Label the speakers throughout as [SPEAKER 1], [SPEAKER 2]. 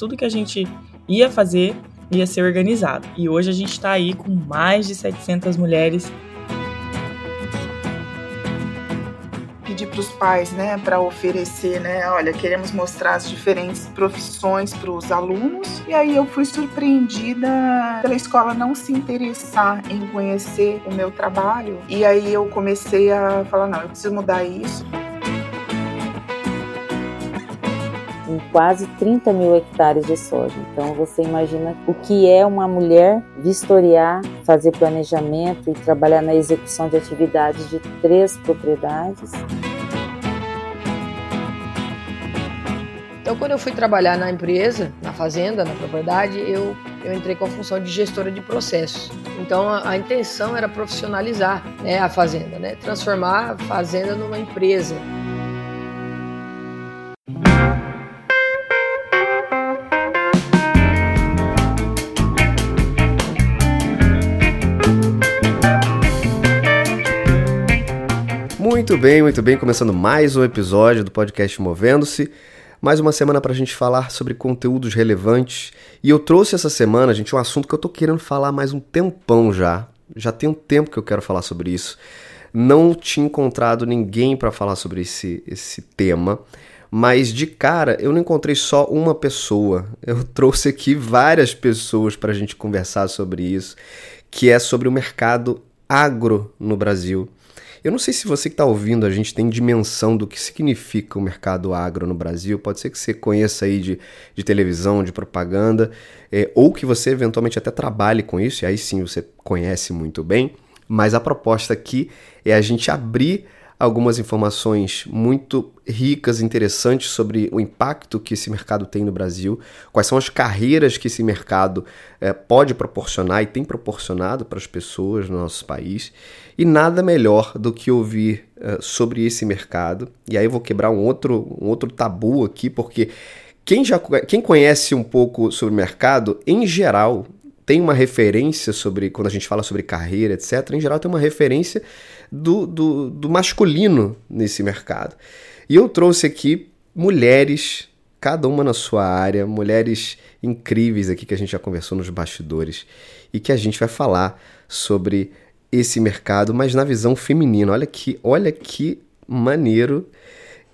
[SPEAKER 1] tudo que a gente ia fazer ia ser organizado. E hoje a gente está aí com mais de 700 mulheres
[SPEAKER 2] pedir para os pais, né, para oferecer, né, olha, queremos mostrar as diferentes profissões para os alunos. E aí eu fui surpreendida pela escola não se interessar em conhecer o meu trabalho. E aí eu comecei a falar, não, eu preciso mudar isso.
[SPEAKER 3] Em quase 30 mil hectares de soja. Então você imagina o que é uma mulher vistoriar, fazer planejamento e trabalhar na execução de atividades de três propriedades.
[SPEAKER 4] Então, quando eu fui trabalhar na empresa, na fazenda, na propriedade, eu, eu entrei com a função de gestora de processos. Então, a, a intenção era profissionalizar né, a fazenda, né, transformar a fazenda numa empresa.
[SPEAKER 5] Muito bem, muito bem. Começando mais um episódio do podcast Movendo-se. Mais uma semana para a gente falar sobre conteúdos relevantes. E eu trouxe essa semana, gente, um assunto que eu tô querendo falar mais um tempão já. Já tem um tempo que eu quero falar sobre isso. Não tinha encontrado ninguém para falar sobre esse, esse tema. Mas de cara, eu não encontrei só uma pessoa. Eu trouxe aqui várias pessoas para a gente conversar sobre isso, que é sobre o mercado agro no Brasil. Eu não sei se você que está ouvindo a gente tem dimensão do que significa o mercado agro no Brasil. Pode ser que você conheça aí de, de televisão, de propaganda, é, ou que você eventualmente até trabalhe com isso, e aí sim você conhece muito bem. Mas a proposta aqui é a gente abrir algumas informações muito ricas, interessantes sobre o impacto que esse mercado tem no Brasil, quais são as carreiras que esse mercado é, pode proporcionar e tem proporcionado para as pessoas no nosso país. E nada melhor do que ouvir uh, sobre esse mercado. E aí eu vou quebrar um outro, um outro tabu aqui, porque quem, já, quem conhece um pouco sobre o mercado, em geral, tem uma referência sobre, quando a gente fala sobre carreira, etc., em geral tem uma referência do, do, do masculino nesse mercado. E eu trouxe aqui mulheres, cada uma na sua área, mulheres incríveis aqui que a gente já conversou nos bastidores e que a gente vai falar sobre esse mercado, mas na visão feminina. Olha que, olha que maneiro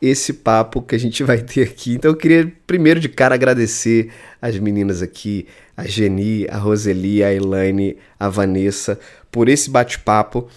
[SPEAKER 5] esse papo que a gente vai ter aqui. Então eu queria primeiro de cara agradecer as meninas aqui, a Geni, a Roseli, a Elaine, a Vanessa, por esse bate-papo.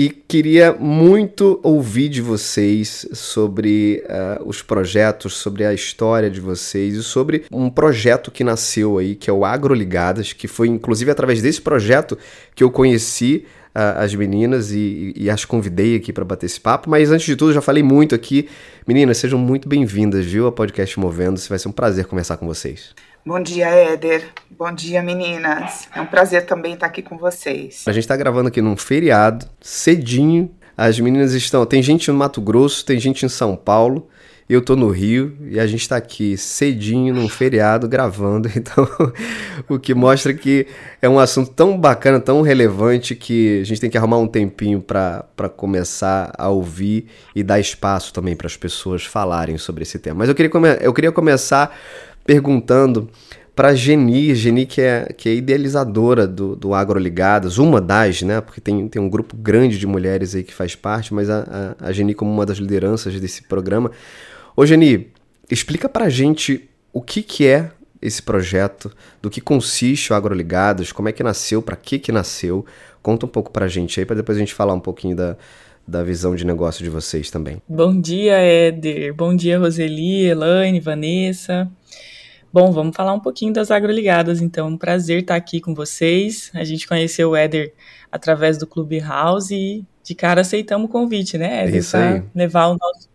[SPEAKER 5] E queria muito ouvir de vocês sobre uh, os projetos, sobre a história de vocês e sobre um projeto que nasceu aí, que é o Agroligadas, que foi inclusive através desse projeto que eu conheci as meninas e, e, as convidei aqui para bater esse papo. Mas antes de tudo, já falei muito aqui. Meninas, sejam muito bem-vindas, viu, ao podcast Movendo-se. Vai ser um prazer conversar com vocês.
[SPEAKER 2] Bom dia, Éder. Bom dia, meninas. É um prazer também estar aqui com vocês.
[SPEAKER 5] A gente está gravando aqui num feriado, cedinho. As meninas estão. Tem gente no Mato Grosso, tem gente em São Paulo eu tô no Rio e a gente tá aqui cedinho num feriado gravando, então o que mostra que é um assunto tão bacana, tão relevante que a gente tem que arrumar um tempinho para começar a ouvir e dar espaço também para as pessoas falarem sobre esse tema. Mas eu queria, eu queria começar perguntando para Geni, Geni que é, que é idealizadora do, do Agroligadas, uma das, né? Porque tem, tem um grupo grande de mulheres aí que faz parte, mas a, a, a Geni como uma das lideranças desse programa. Ô Geni, explica pra gente o que, que é esse projeto, do que consiste o Agroligados, como é que nasceu, para que que nasceu. Conta um pouco pra gente aí, para depois a gente falar um pouquinho da, da visão de negócio de vocês também.
[SPEAKER 1] Bom dia, Éder. Bom dia, Roseli, Elaine, Vanessa. Bom, vamos falar um pouquinho das agroligadas, então. Um prazer estar aqui com vocês. A gente conheceu o Éder através do Clubhouse e de cara aceitamos o convite, né, Éder?
[SPEAKER 5] Isso aí.
[SPEAKER 1] levar o nosso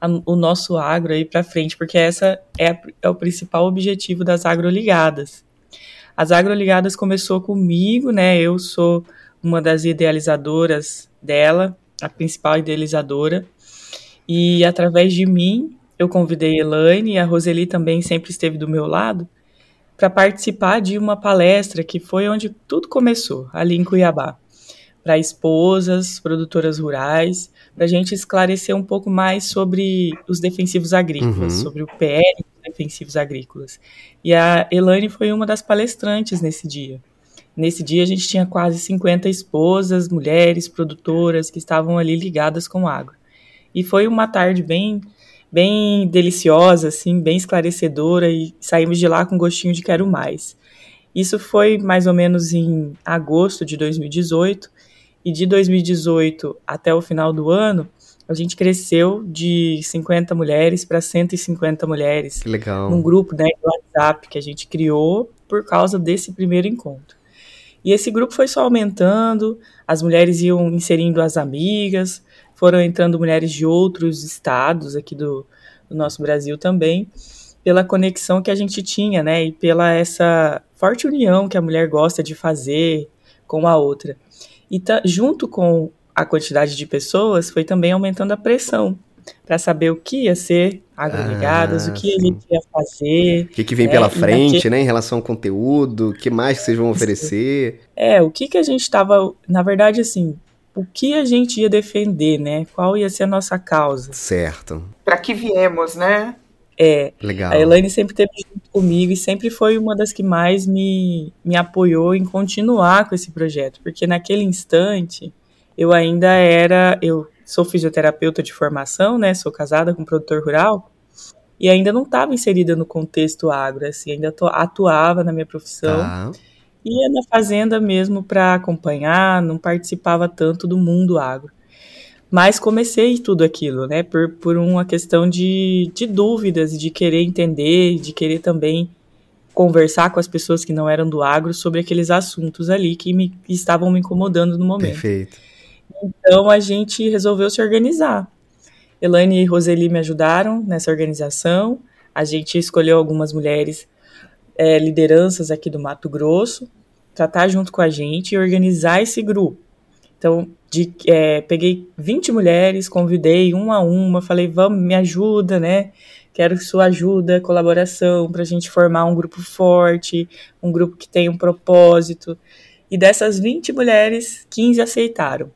[SPEAKER 1] a, o nosso agro aí para frente, porque essa é, é o principal objetivo das agroligadas. As agroligadas começou comigo, né? Eu sou uma das idealizadoras dela, a principal idealizadora. E através de mim, eu convidei a Elaine e a Roseli também sempre esteve do meu lado para participar de uma palestra que foi onde tudo começou, ali em Cuiabá, para esposas, produtoras rurais, para a gente esclarecer um pouco mais sobre os defensivos agrícolas, uhum. sobre o PL dos defensivos agrícolas. E a Elaine foi uma das palestrantes nesse dia. Nesse dia a gente tinha quase 50 esposas, mulheres, produtoras que estavam ali ligadas com agro. E foi uma tarde bem bem deliciosa, assim, bem esclarecedora e saímos de lá com gostinho de quero mais. Isso foi mais ou menos em agosto de 2018 e de 2018 até o final do ano, a gente cresceu de 50 mulheres para 150 mulheres.
[SPEAKER 5] Que legal.
[SPEAKER 1] Num grupo né, do WhatsApp que a gente criou por causa desse primeiro encontro. E esse grupo foi só aumentando, as mulheres iam inserindo as amigas, foram entrando mulheres de outros estados aqui do, do nosso Brasil também, pela conexão que a gente tinha, né? E pela essa forte união que a mulher gosta de fazer com a outra. E tá, junto com a quantidade de pessoas, foi também aumentando a pressão para saber o que ia ser agroligadas, ah, o que sim. gente ia fazer.
[SPEAKER 5] O que, que vem né? pela frente, né, em relação ao conteúdo, o que mais que vocês vão oferecer.
[SPEAKER 1] É, o que que a gente estava, na verdade, assim, o que a gente ia defender, né? Qual ia ser a nossa causa.
[SPEAKER 5] Certo.
[SPEAKER 2] Para que viemos, né?
[SPEAKER 1] É.
[SPEAKER 5] Legal.
[SPEAKER 1] A Elaine sempre esteve junto comigo e sempre foi uma das que mais me, me apoiou em continuar com esse projeto, porque naquele instante eu ainda era, eu sou fisioterapeuta de formação, né? Sou casada com um produtor rural e ainda não estava inserida no contexto agro, assim, ainda atuava na minha profissão. Tá ia na fazenda mesmo para acompanhar, não participava tanto do mundo agro. Mas comecei tudo aquilo, né, por, por uma questão de, de dúvidas, de querer entender, de querer também conversar com as pessoas que não eram do agro sobre aqueles assuntos ali que me que estavam me incomodando no momento.
[SPEAKER 5] Perfeito.
[SPEAKER 1] Então a gente resolveu se organizar. Elaine e Roseli me ajudaram nessa organização. A gente escolheu algumas mulheres é, lideranças aqui do Mato Grosso tratar junto com a gente e organizar esse grupo. Então, de, é, peguei 20 mulheres, convidei uma a uma, falei, vamos, me ajuda, né? Quero sua ajuda, colaboração, para a gente formar um grupo forte, um grupo que tenha um propósito. E dessas 20 mulheres, 15 aceitaram.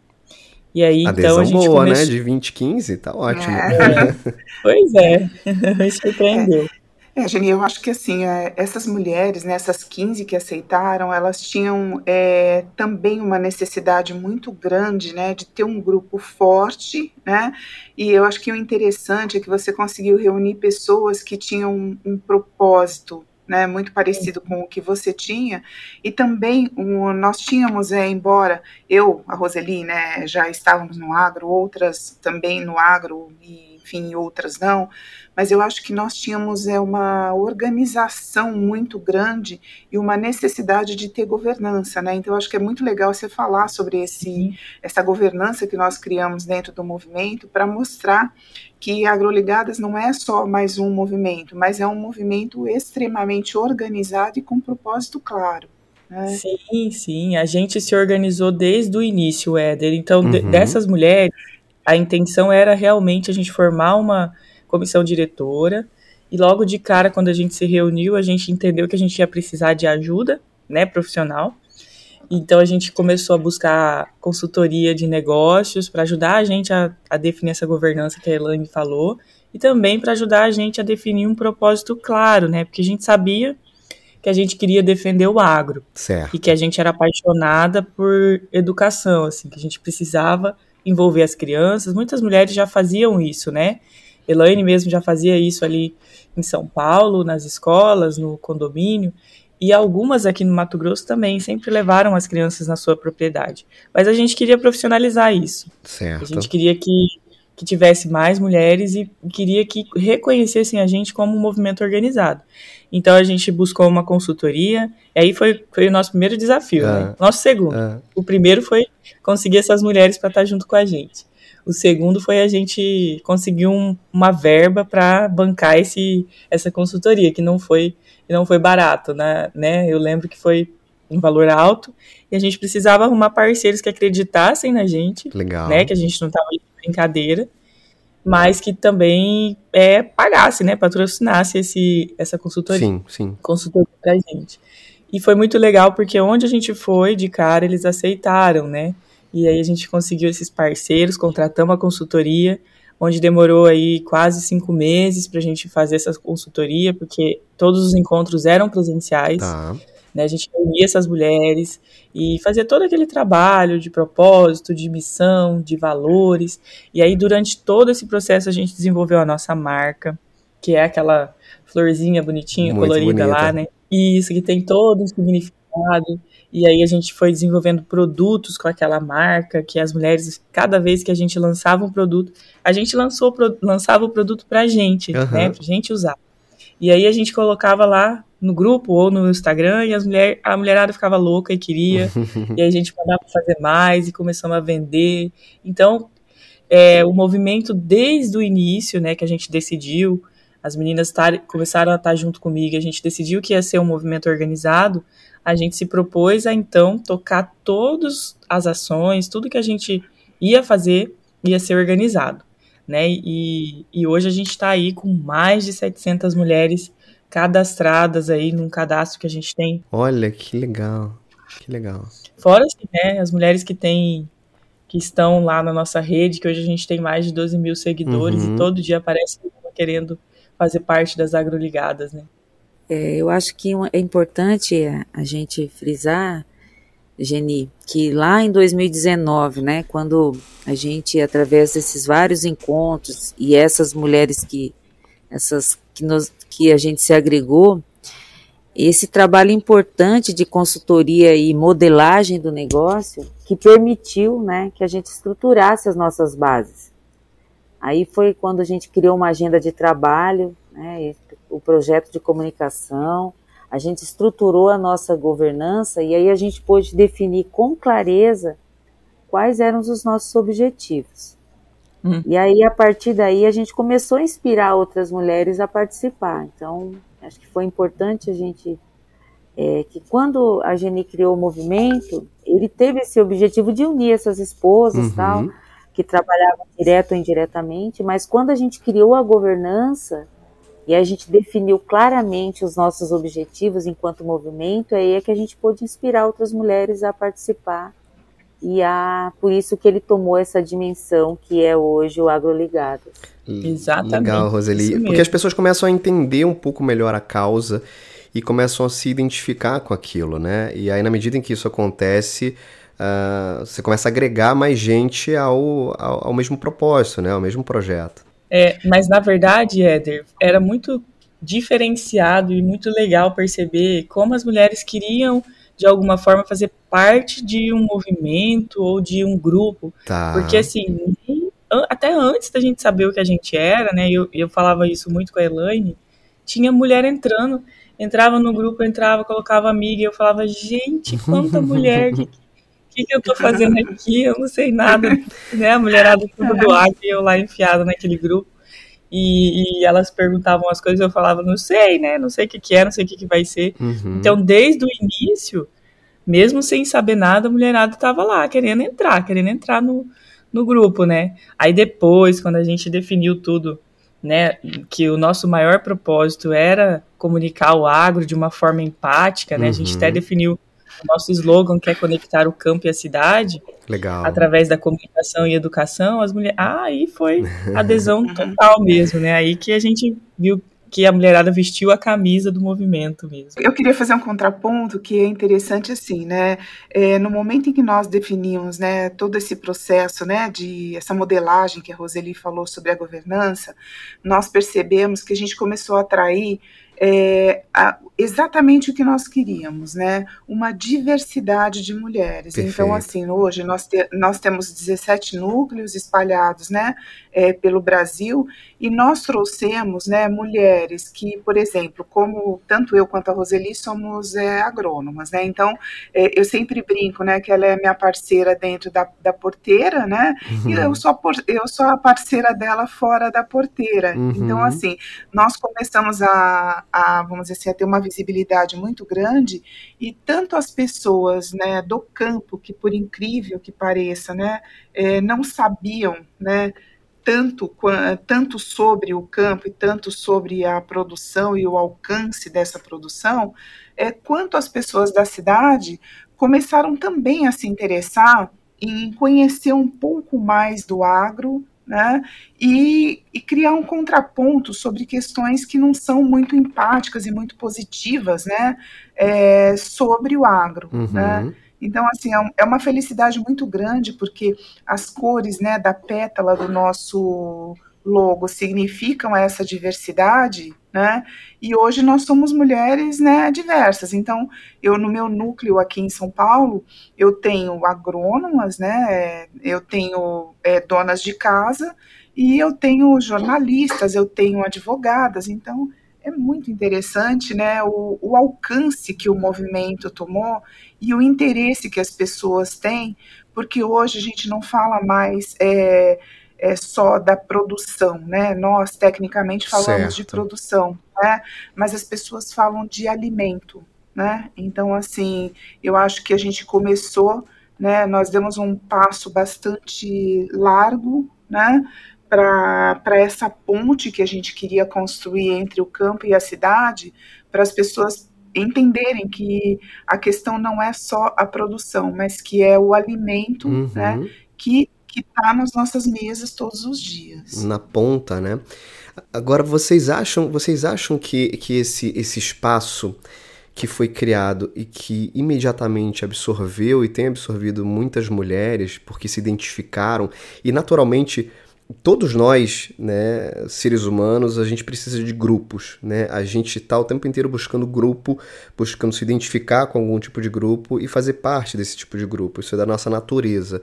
[SPEAKER 1] E aí, Adesão então, a gente
[SPEAKER 5] boa,
[SPEAKER 1] começou...
[SPEAKER 5] né? De 20, 15, tá ótimo.
[SPEAKER 1] É. pois é, me surpreendeu. É.
[SPEAKER 2] Geni, eu acho que assim, é, essas mulheres, né, essas 15 que aceitaram, elas tinham é, também uma necessidade muito grande, né, de ter um grupo forte, né, e eu acho que o interessante é que você conseguiu reunir pessoas que tinham um, um propósito, né, muito parecido com o que você tinha, e também um, nós tínhamos, é, embora eu, a Roseli, né, já estávamos no agro, outras também no agro, e enfim, outras não, mas eu acho que nós tínhamos é, uma organização muito grande e uma necessidade de ter governança, né? Então eu acho que é muito legal você falar sobre esse, essa governança que nós criamos dentro do movimento para mostrar que Agroligadas não é só mais um movimento, mas é um movimento extremamente organizado e com propósito claro. Né?
[SPEAKER 1] Sim, sim. A gente se organizou desde o início, Éder. Então, uhum. de, dessas mulheres, a intenção era realmente a gente formar uma comissão diretora. E logo de cara, quando a gente se reuniu, a gente entendeu que a gente ia precisar de ajuda, né, profissional. Então a gente começou a buscar consultoria de negócios para ajudar a gente a, a, definir essa governança que a Elaine falou e também para ajudar a gente a definir um propósito claro, né? Porque a gente sabia que a gente queria defender o agro
[SPEAKER 5] certo.
[SPEAKER 1] e que a gente era apaixonada por educação, assim, que a gente precisava envolver as crianças. Muitas mulheres já faziam isso, né? Elaine mesmo já fazia isso ali em São Paulo, nas escolas, no condomínio, e algumas aqui no Mato Grosso também sempre levaram as crianças na sua propriedade. Mas a gente queria profissionalizar isso.
[SPEAKER 5] Certo.
[SPEAKER 1] A gente queria que, que tivesse mais mulheres e queria que reconhecessem a gente como um movimento organizado. Então a gente buscou uma consultoria, e aí foi, foi o nosso primeiro desafio, né? Ah. Nosso segundo. Ah. O primeiro foi conseguir essas mulheres para estar junto com a gente. O segundo foi a gente conseguir um, uma verba para bancar esse, essa consultoria, que não foi, não foi barato, né, né? Eu lembro que foi um valor alto e a gente precisava arrumar parceiros que acreditassem na gente,
[SPEAKER 5] Legal.
[SPEAKER 1] né? Que a gente não estava brincadeira, mas que também é, pagasse, né? Patrocinasse esse, essa consultoria.
[SPEAKER 5] Sim, sim.
[SPEAKER 1] Consultoria pra gente. E foi muito legal porque onde a gente foi, de cara, eles aceitaram, né? E aí a gente conseguiu esses parceiros, contratamos a consultoria, onde demorou aí quase cinco meses para a gente fazer essa consultoria, porque todos os encontros eram presenciais. Tá. Né, a gente reunia essas mulheres e fazia todo aquele trabalho de propósito, de missão, de valores. E aí, durante todo esse processo, a gente desenvolveu a nossa marca, que é aquela florzinha bonitinha, Muito colorida bonita. lá, né? Isso, que tem todo um significado. E aí a gente foi desenvolvendo produtos com aquela marca, que as mulheres, cada vez que a gente lançava um produto, a gente lançou, lançava o produto pra gente, uhum. né? Pra gente usar. E aí a gente colocava lá no grupo ou no Instagram e as mulher, a mulherada ficava louca e queria. e a gente mandava fazer mais e começamos a vender. Então, é, o movimento desde o início, né, que a gente decidiu, as meninas tar, começaram a estar junto comigo, a gente decidiu que ia ser um movimento organizado, a gente se propôs a então tocar todas as ações, tudo que a gente ia fazer ia ser organizado né? E, e hoje a gente está aí com mais de 700 mulheres cadastradas aí num cadastro que a gente tem.
[SPEAKER 5] Olha que legal, que legal.
[SPEAKER 1] Fora assim, né, as mulheres que têm que estão lá na nossa rede, que hoje a gente tem mais de 12 mil seguidores uhum. e todo dia aparece querendo fazer parte das agroligadas, né?
[SPEAKER 3] É, eu acho que é importante a gente frisar Geni, que lá em 2019, né, quando a gente, através desses vários encontros e essas mulheres que, essas que, nos, que a gente se agregou, esse trabalho importante de consultoria e modelagem do negócio que permitiu, né, que a gente estruturasse as nossas bases. Aí foi quando a gente criou uma agenda de trabalho, né, o projeto de comunicação, a gente estruturou a nossa governança e aí a gente pôde definir com clareza quais eram os nossos objetivos. Hum. E aí, a partir daí, a gente começou a inspirar outras mulheres a participar. Então, acho que foi importante a gente. É, que quando a Geni criou o movimento, ele teve esse objetivo de unir essas esposas uhum. tal, que trabalhavam direto ou indiretamente, mas quando a gente criou a governança, e a gente definiu claramente os nossos objetivos enquanto movimento, aí é que a gente pôde inspirar outras mulheres a participar. E a, por isso que ele tomou essa dimensão que é hoje o Agroligado.
[SPEAKER 1] Exatamente.
[SPEAKER 5] Legal, Roseli. Porque as pessoas começam a entender um pouco melhor a causa e começam a se identificar com aquilo, né? E aí, na medida em que isso acontece, uh, você começa a agregar mais gente ao, ao, ao mesmo propósito, né? Ao mesmo projeto.
[SPEAKER 1] É, mas na verdade, Éder, era muito diferenciado e muito legal perceber como as mulheres queriam de alguma forma fazer parte de um movimento ou de um grupo. Tá. Porque assim, até antes da gente saber o que a gente era, né? Eu, eu falava isso muito com a Elaine, tinha mulher entrando, entrava no grupo, entrava, colocava amiga, e eu falava, gente, quanta mulher que, que, que eu tô fazendo aqui? Eu não sei nada, né? A mulherada tudo do ar e eu lá enfiada naquele grupo. E, e, elas perguntavam as coisas, eu falava, não sei, né? Não sei o que, que é, não sei o que, que vai ser. Uhum. Então, desde o início, mesmo sem saber nada, a mulherada tava lá, querendo entrar, querendo entrar no, no grupo, né? Aí depois, quando a gente definiu tudo, né, que o nosso maior propósito era comunicar o agro de uma forma empática, né? Uhum. A gente até uhum. definiu nosso slogan que é conectar o campo e a cidade.
[SPEAKER 5] Legal.
[SPEAKER 1] Através da comunicação e educação, as mulheres. Ah, aí foi adesão total mesmo, né? Aí que a gente viu que a mulherada vestiu a camisa do movimento mesmo.
[SPEAKER 2] Eu queria fazer um contraponto que é interessante assim, né? É, no momento em que nós definimos, né, todo esse processo, né, de essa modelagem que a Roseli falou sobre a governança, nós percebemos que a gente começou a atrair é, a, exatamente o que nós queríamos, né? Uma diversidade de mulheres. Então, Perfeito. Então, assim, hoje nós, te, nós temos 17 núcleos espalhados, né, é, pelo Brasil, e nós trouxemos, né, mulheres que, por exemplo, como tanto eu quanto a Roseli somos é, agrônomas, né? Então, é, eu sempre brinco, né, que ela é minha parceira dentro da, da porteira, né? Uhum. E eu sou, eu sou a parceira dela fora da porteira. Uhum. Então, assim, nós começamos a, a, vamos dizer assim, a ter uma visibilidade muito grande e tanto as pessoas né, do campo, que por incrível que pareça, né, é, não sabiam né, tanto, tanto sobre o campo e tanto sobre a produção e o alcance dessa produção, é, quanto as pessoas da cidade começaram também a se interessar em conhecer um pouco mais do agro né? E, e, criar um contraponto sobre questões que não são muito empáticas e muito positivas, né? É, sobre o agro, uhum. né? Então, assim, é, é uma felicidade muito grande, porque as cores né, da pétala do nosso logo significam essa diversidade, né? E hoje nós somos mulheres, né, diversas. Então, eu no meu núcleo aqui em São Paulo, eu tenho agrônomas, né? Eu tenho é, donas de casa e eu tenho jornalistas, eu tenho advogadas. Então, é muito interessante, né? O, o alcance que o movimento tomou e o interesse que as pessoas têm, porque hoje a gente não fala mais é, é só da produção, né? Nós tecnicamente falamos certo. de produção, né? Mas as pessoas falam de alimento, né? Então, assim, eu acho que a gente começou, né? Nós demos um passo bastante largo, né? Para essa ponte que a gente queria construir entre o campo e a cidade, para as pessoas entenderem que a questão não é só a produção, mas que é o alimento, uhum. né? Que que está nas nossas mesas todos os dias.
[SPEAKER 5] Na ponta, né? Agora vocês acham, vocês acham que, que esse, esse espaço que foi criado e que imediatamente absorveu e tem absorvido muitas mulheres porque se identificaram e naturalmente todos nós, né, seres humanos, a gente precisa de grupos, né? A gente está o tempo inteiro buscando grupo, buscando se identificar com algum tipo de grupo e fazer parte desse tipo de grupo. Isso é da nossa natureza.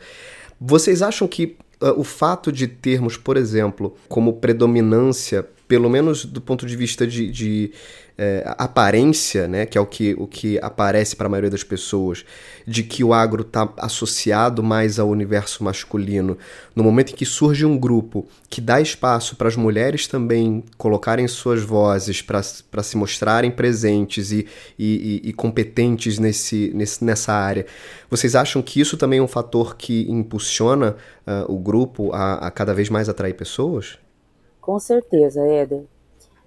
[SPEAKER 5] Vocês acham que uh, o fato de termos, por exemplo, como predominância, pelo menos do ponto de vista de, de é, aparência, né, que é o que, o que aparece para a maioria das pessoas, de que o agro está associado mais ao universo masculino, no momento em que surge um grupo que dá espaço para as mulheres também colocarem suas vozes, para se mostrarem presentes e, e, e, competentes nesse, nesse, nessa área, vocês acham que isso também é um fator que impulsiona uh, o grupo a, a cada vez mais atrair pessoas?
[SPEAKER 3] Com certeza, Éder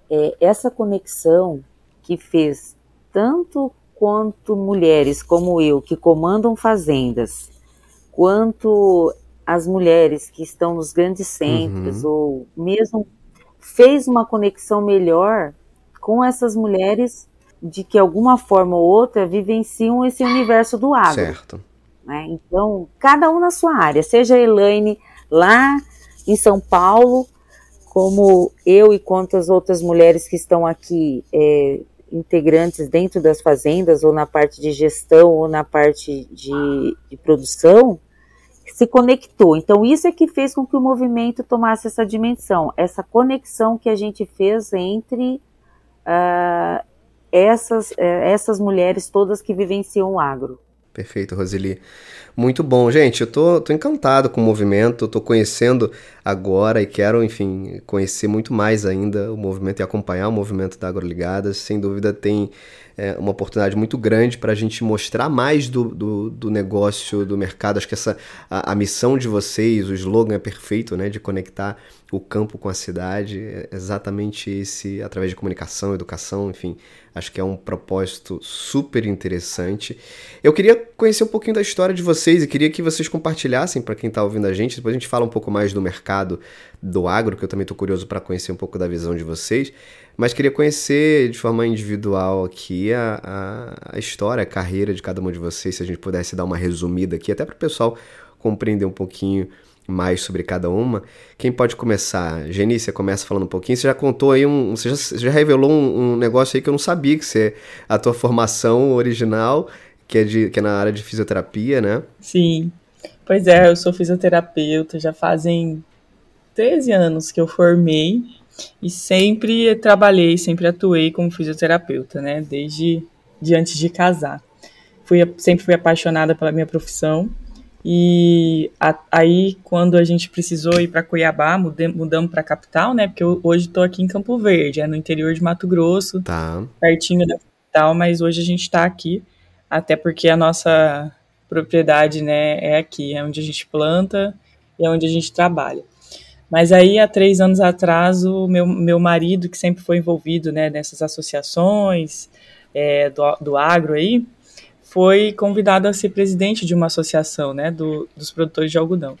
[SPEAKER 3] é, essa conexão que fez tanto quanto mulheres como eu que comandam fazendas, quanto as mulheres que estão nos grandes centros, uhum. ou mesmo fez uma conexão melhor com essas mulheres de que alguma forma ou outra vivenciam esse universo do agro.
[SPEAKER 5] Certo.
[SPEAKER 3] Né? Então, cada um na sua área, seja a Elaine lá em São Paulo, como eu e quantas outras mulheres que estão aqui é, integrantes dentro das fazendas, ou na parte de gestão, ou na parte de, de, produção, se conectou. Então, isso é que fez com que o movimento tomasse essa dimensão, essa conexão que a gente fez entre uh, essas, uh, essas mulheres todas que vivenciam o agro.
[SPEAKER 5] Perfeito, Roseli. Muito bom, gente. Eu tô, tô encantado com o movimento, tô conhecendo agora e quero, enfim, conhecer muito mais ainda o movimento e acompanhar o movimento da Agroligadas. Sem dúvida tem é, uma oportunidade muito grande para a gente mostrar mais do, do, do, negócio, do mercado. Acho que essa a, a, missão de vocês, o slogan é perfeito, né? De conectar o campo com a cidade. É exatamente esse, através de comunicação, educação, enfim. Acho que é um propósito super interessante. Eu queria conhecer um pouquinho da história de vocês e queria que vocês compartilhassem para quem está ouvindo a gente. Depois a gente fala um pouco mais do mercado do agro, que eu também estou curioso para conhecer um pouco da visão de vocês. Mas queria conhecer de forma individual aqui a, a, a história, a carreira de cada um de vocês, se a gente pudesse dar uma resumida aqui, até para o pessoal compreender um pouquinho mais sobre cada uma. Quem pode começar? Geni, você começa falando um pouquinho. Você já contou aí um. Você já, você já revelou um, um, negócio aí que eu não sabia que você. A tua formação original, que é, de, que é na área de fisioterapia, né?
[SPEAKER 1] Sim. Pois é, eu sou fisioterapeuta, já fazem 13 anos que eu formei e sempre trabalhei, sempre atuei como fisioterapeuta, né? Desde de antes de casar. Fui, sempre fui apaixonada pela minha profissão. E a, aí, quando a gente precisou ir para Cuiabá, mudem, mudamos para a capital, né? Porque eu, hoje estou aqui em Campo Verde, é no interior de Mato Grosso,
[SPEAKER 5] tá.
[SPEAKER 1] pertinho da capital, mas hoje a gente está aqui, até porque a nossa propriedade, né, é aqui, é onde a gente planta e é onde a gente trabalha. Mas aí, há três anos atrás, o meu, meu marido, que sempre foi envolvido né, nessas associações é, do, do agro aí, foi convidado a ser presidente de uma associação né, do, dos produtores de algodão.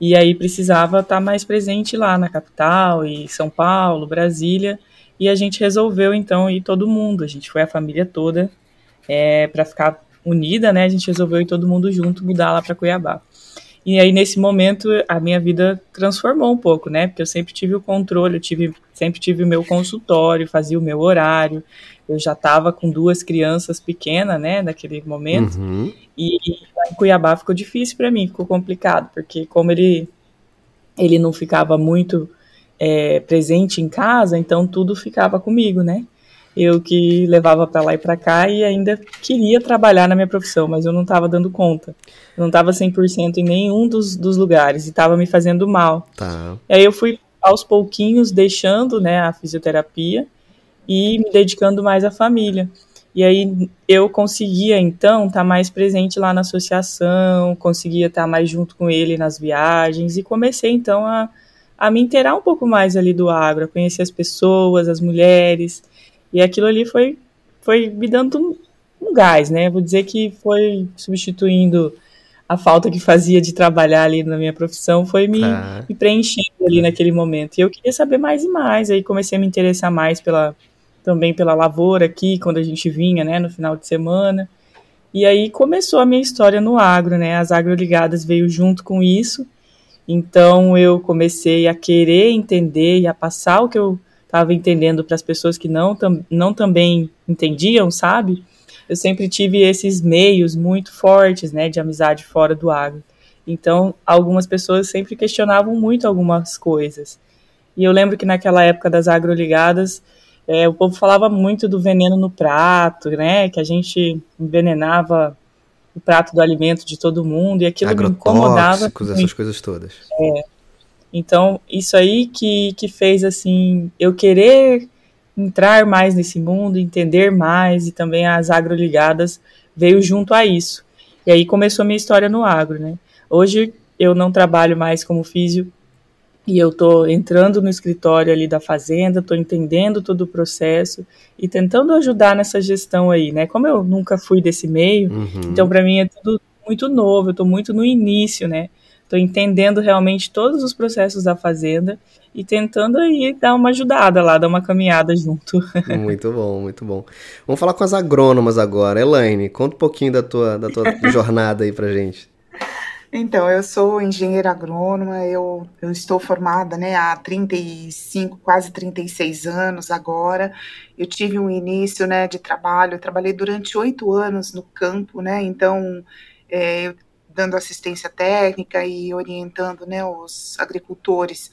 [SPEAKER 1] e aí precisava estar tá mais presente lá na capital e São Paulo, Brasília, e a gente resolveu então ir todo mundo, a gente foi a família toda é, para ficar unida, né? A gente resolveu ir todo mundo junto mudar lá para Cuiabá. E aí, nesse momento, a minha vida transformou um pouco, né? Porque eu sempre tive o controle, eu tive, sempre tive o meu consultório, fazia o meu horário. Eu já estava com duas crianças pequenas, né, naquele momento. Uhum. E, e em Cuiabá ficou difícil para mim, ficou complicado, porque como ele, ele não ficava muito é, presente em casa, então tudo ficava comigo, né? Eu que levava para lá e para cá e ainda queria trabalhar na minha profissão, mas eu não estava dando conta. Eu não estava 100% em nenhum dos, dos lugares e estava me fazendo mal.
[SPEAKER 5] Tá.
[SPEAKER 1] E aí eu fui aos pouquinhos deixando né, a fisioterapia e me dedicando mais à família. E aí eu conseguia então estar tá mais presente lá na associação, conseguia estar tá mais junto com ele nas viagens e comecei então a, a me inteirar um pouco mais ali do agro, a conhecer as pessoas, as mulheres, e aquilo ali foi, foi me dando um, um gás, né? Vou dizer que foi substituindo a falta que fazia de trabalhar ali na minha profissão, foi me, ah. me preenchendo ali naquele momento. E eu queria saber mais e mais, aí comecei a me interessar mais pela também pela lavoura aqui, quando a gente vinha, né, no final de semana. E aí começou a minha história no agro, né? As agroligadas veio junto com isso. Então eu comecei a querer entender e a passar o que eu estava entendendo para as pessoas que não, tam, não também entendiam, sabe? Eu sempre tive esses meios muito fortes, né, de amizade fora do agro. Então, algumas pessoas sempre questionavam muito algumas coisas. E eu lembro que naquela época das agroligadas, é, o povo falava muito do veneno no prato, né? Que a gente envenenava o prato do alimento de todo mundo e aquilo me incomodava.
[SPEAKER 5] essas coisas todas.
[SPEAKER 1] É, então, isso aí que, que fez, assim, eu querer entrar mais nesse mundo, entender mais, e também as agroligadas veio junto a isso. E aí começou a minha história no agro, né? Hoje eu não trabalho mais como físio, e eu tô entrando no escritório ali da fazenda, tô entendendo todo o processo e tentando ajudar nessa gestão aí, né? Como eu nunca fui desse meio, uhum. então para mim é tudo muito novo, eu tô muito no início, né? Estou entendendo realmente todos os processos da fazenda e tentando aí dar uma ajudada lá, dar uma caminhada junto.
[SPEAKER 5] Muito bom, muito bom. Vamos falar com as agrônomas agora. Elaine, conta um pouquinho da tua, da tua jornada aí pra gente.
[SPEAKER 2] Então, eu sou engenheira agrônoma, eu, eu estou formada né, há 35, quase 36 anos agora. Eu tive um início né, de trabalho, eu trabalhei durante oito anos no campo, né? Então, é, eu dando assistência técnica e orientando né, os agricultores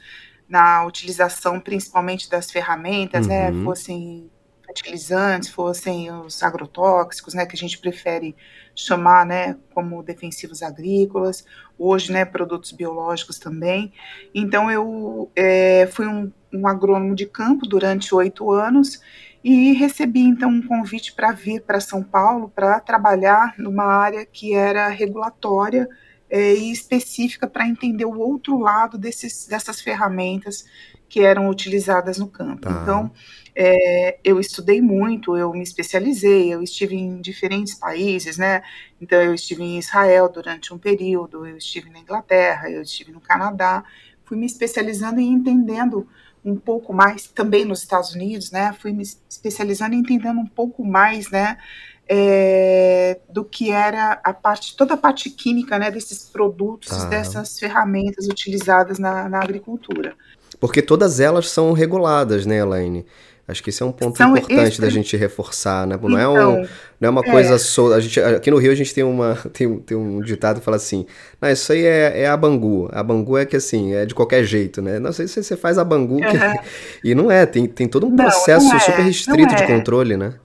[SPEAKER 2] na utilização principalmente das ferramentas, né, uhum. né, fossem fertilizantes, fossem os agrotóxicos, né, que a gente prefere chamar, né, como defensivos agrícolas, hoje, né, produtos biológicos também. Então, eu é, fui um, um agrônomo de campo durante oito anos e recebi então um convite para vir para São Paulo para trabalhar numa área que era regulatória é, e específica para entender o outro lado desses, dessas ferramentas que eram utilizadas no campo. Tá. Então, é, eu estudei muito, eu me especializei, eu estive em diferentes países, né? Então, eu estive em Israel durante um período, eu estive na Inglaterra, eu estive no Canadá, fui me especializando e entendendo um pouco mais, também nos Estados Unidos, né? Fui me especializando e entendendo um pouco mais, né? É, do que era a parte, toda a parte química, né? Desses produtos, ah. dessas ferramentas utilizadas na, na agricultura.
[SPEAKER 5] Porque todas elas são reguladas, né, Elaine? Acho que esse é um ponto importante esse... da gente reforçar, né? Não, é, um, então, não é uma é. coisa só. A gente, aqui no Rio a gente tem, uma, tem, tem um ditado que fala assim: não, isso aí é, é a bangu. A bangu é que assim, é de qualquer jeito, né? Não sei se você faz a bangu. Uhum. Que... E não é, tem, tem todo um processo não, não é, super restrito de é. controle, né?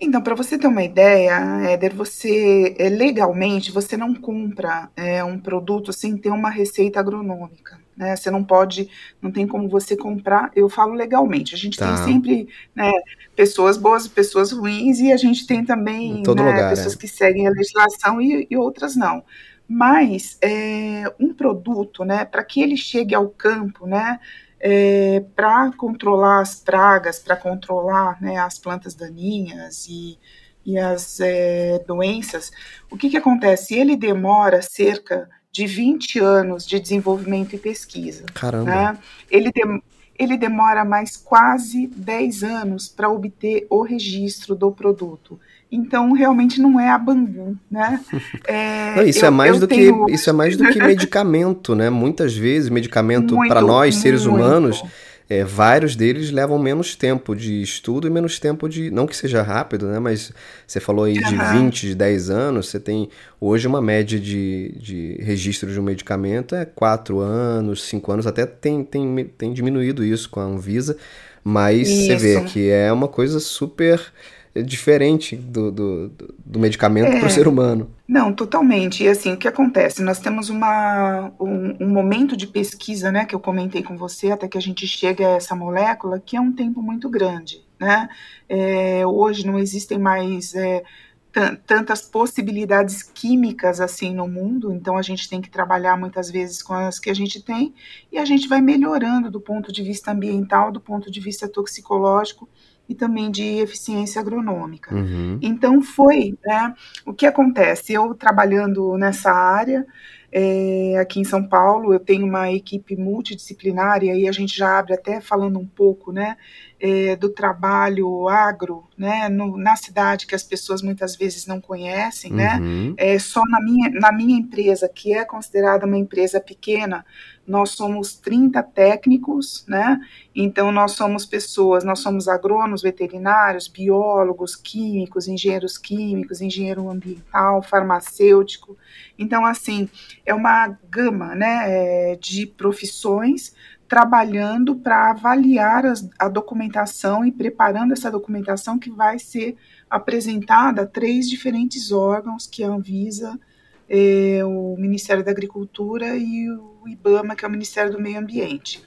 [SPEAKER 2] Então, para você ter uma ideia, Éder, você é, legalmente você não compra é, um produto sem ter uma receita agronômica. Né? Você não pode, não tem como você comprar. Eu falo legalmente. A gente tá. tem sempre né, pessoas boas e pessoas ruins, e a gente tem também né, lugar, pessoas é. que seguem a legislação e, e outras não. Mas é, um produto, né, para que ele chegue ao campo, né, é, para controlar as pragas, para controlar né, as plantas daninhas e, e as é, doenças, o que, que acontece? Ele demora cerca de 20 anos de desenvolvimento e pesquisa.
[SPEAKER 5] Caramba.
[SPEAKER 2] Né? Ele, de, ele demora mais quase 10 anos para obter o registro do produto. Então, realmente não é a Bangu, né?
[SPEAKER 5] É, não, isso, eu, é mais do tenho... que, isso é mais do que medicamento, né? Muitas vezes, medicamento para nós, seres muito. humanos, é, vários deles levam menos tempo de estudo e menos tempo de. Não que seja rápido, né? Mas você falou aí de uhum. 20, de 10 anos, você tem hoje uma média de, de registro de um medicamento é 4 anos, 5 anos, até tem, tem, tem diminuído isso com a Anvisa, mas isso. você vê que é uma coisa super diferente do, do, do medicamento é, para o ser humano.
[SPEAKER 2] Não, totalmente. E assim, o que acontece? Nós temos uma, um, um, momento de pesquisa, né, que eu comentei com você, até que a gente chega a essa molécula, que é um tempo muito grande. Né? É, hoje não existem mais é, tantas possibilidades químicas assim no mundo, então a gente tem que trabalhar muitas vezes com as que a gente tem e a gente vai melhorando do ponto de vista ambiental, do ponto de vista toxicológico e também de eficiência agronômica. Uhum. Então foi, né, o que acontece, eu trabalhando nessa área, é, aqui em São Paulo, eu tenho uma equipe multidisciplinar, e aí a gente já abre até falando um pouco, né, é, do trabalho agro, né, no, na cidade que as pessoas muitas vezes não conhecem, né, uhum. é, só na minha, na minha empresa, que é considerada uma empresa pequena, nós somos 30 técnicos, né? Então nós somos pessoas, nós somos agrônomos, veterinários, biólogos, químicos, engenheiros químicos, engenheiro ambiental, farmacêutico. Então assim é uma gama, né, é, de profissões trabalhando para avaliar as, a documentação e preparando essa documentação que vai ser apresentada a três diferentes órgãos que a Anvisa é, o Ministério da Agricultura e o IBAMA, que é o Ministério do Meio Ambiente.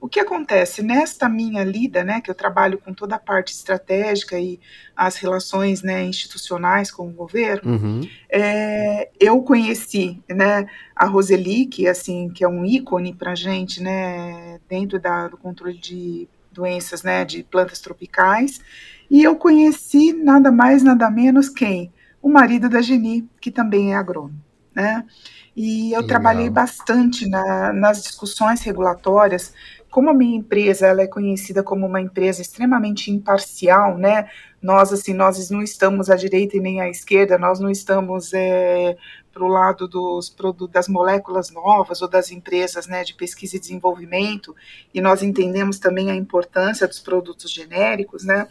[SPEAKER 2] O que acontece nesta minha lida, né, que eu trabalho com toda a parte estratégica e as relações né, institucionais com o governo, uhum. é, eu conheci né, a Roseli, que, assim, que é um ícone para a gente né, dentro da, do controle de doenças né, de plantas tropicais, e eu conheci nada mais, nada menos quem? O marido da Geni, que também é agrônomo. Né? E eu Legal. trabalhei bastante na, nas discussões regulatórias. Como a minha empresa ela é conhecida como uma empresa extremamente imparcial, né? Nós assim, nós não estamos à direita e nem à esquerda, nós não estamos é, para o lado dos das moléculas novas ou das empresas né, de pesquisa e desenvolvimento, e nós entendemos também a importância dos produtos genéricos, né?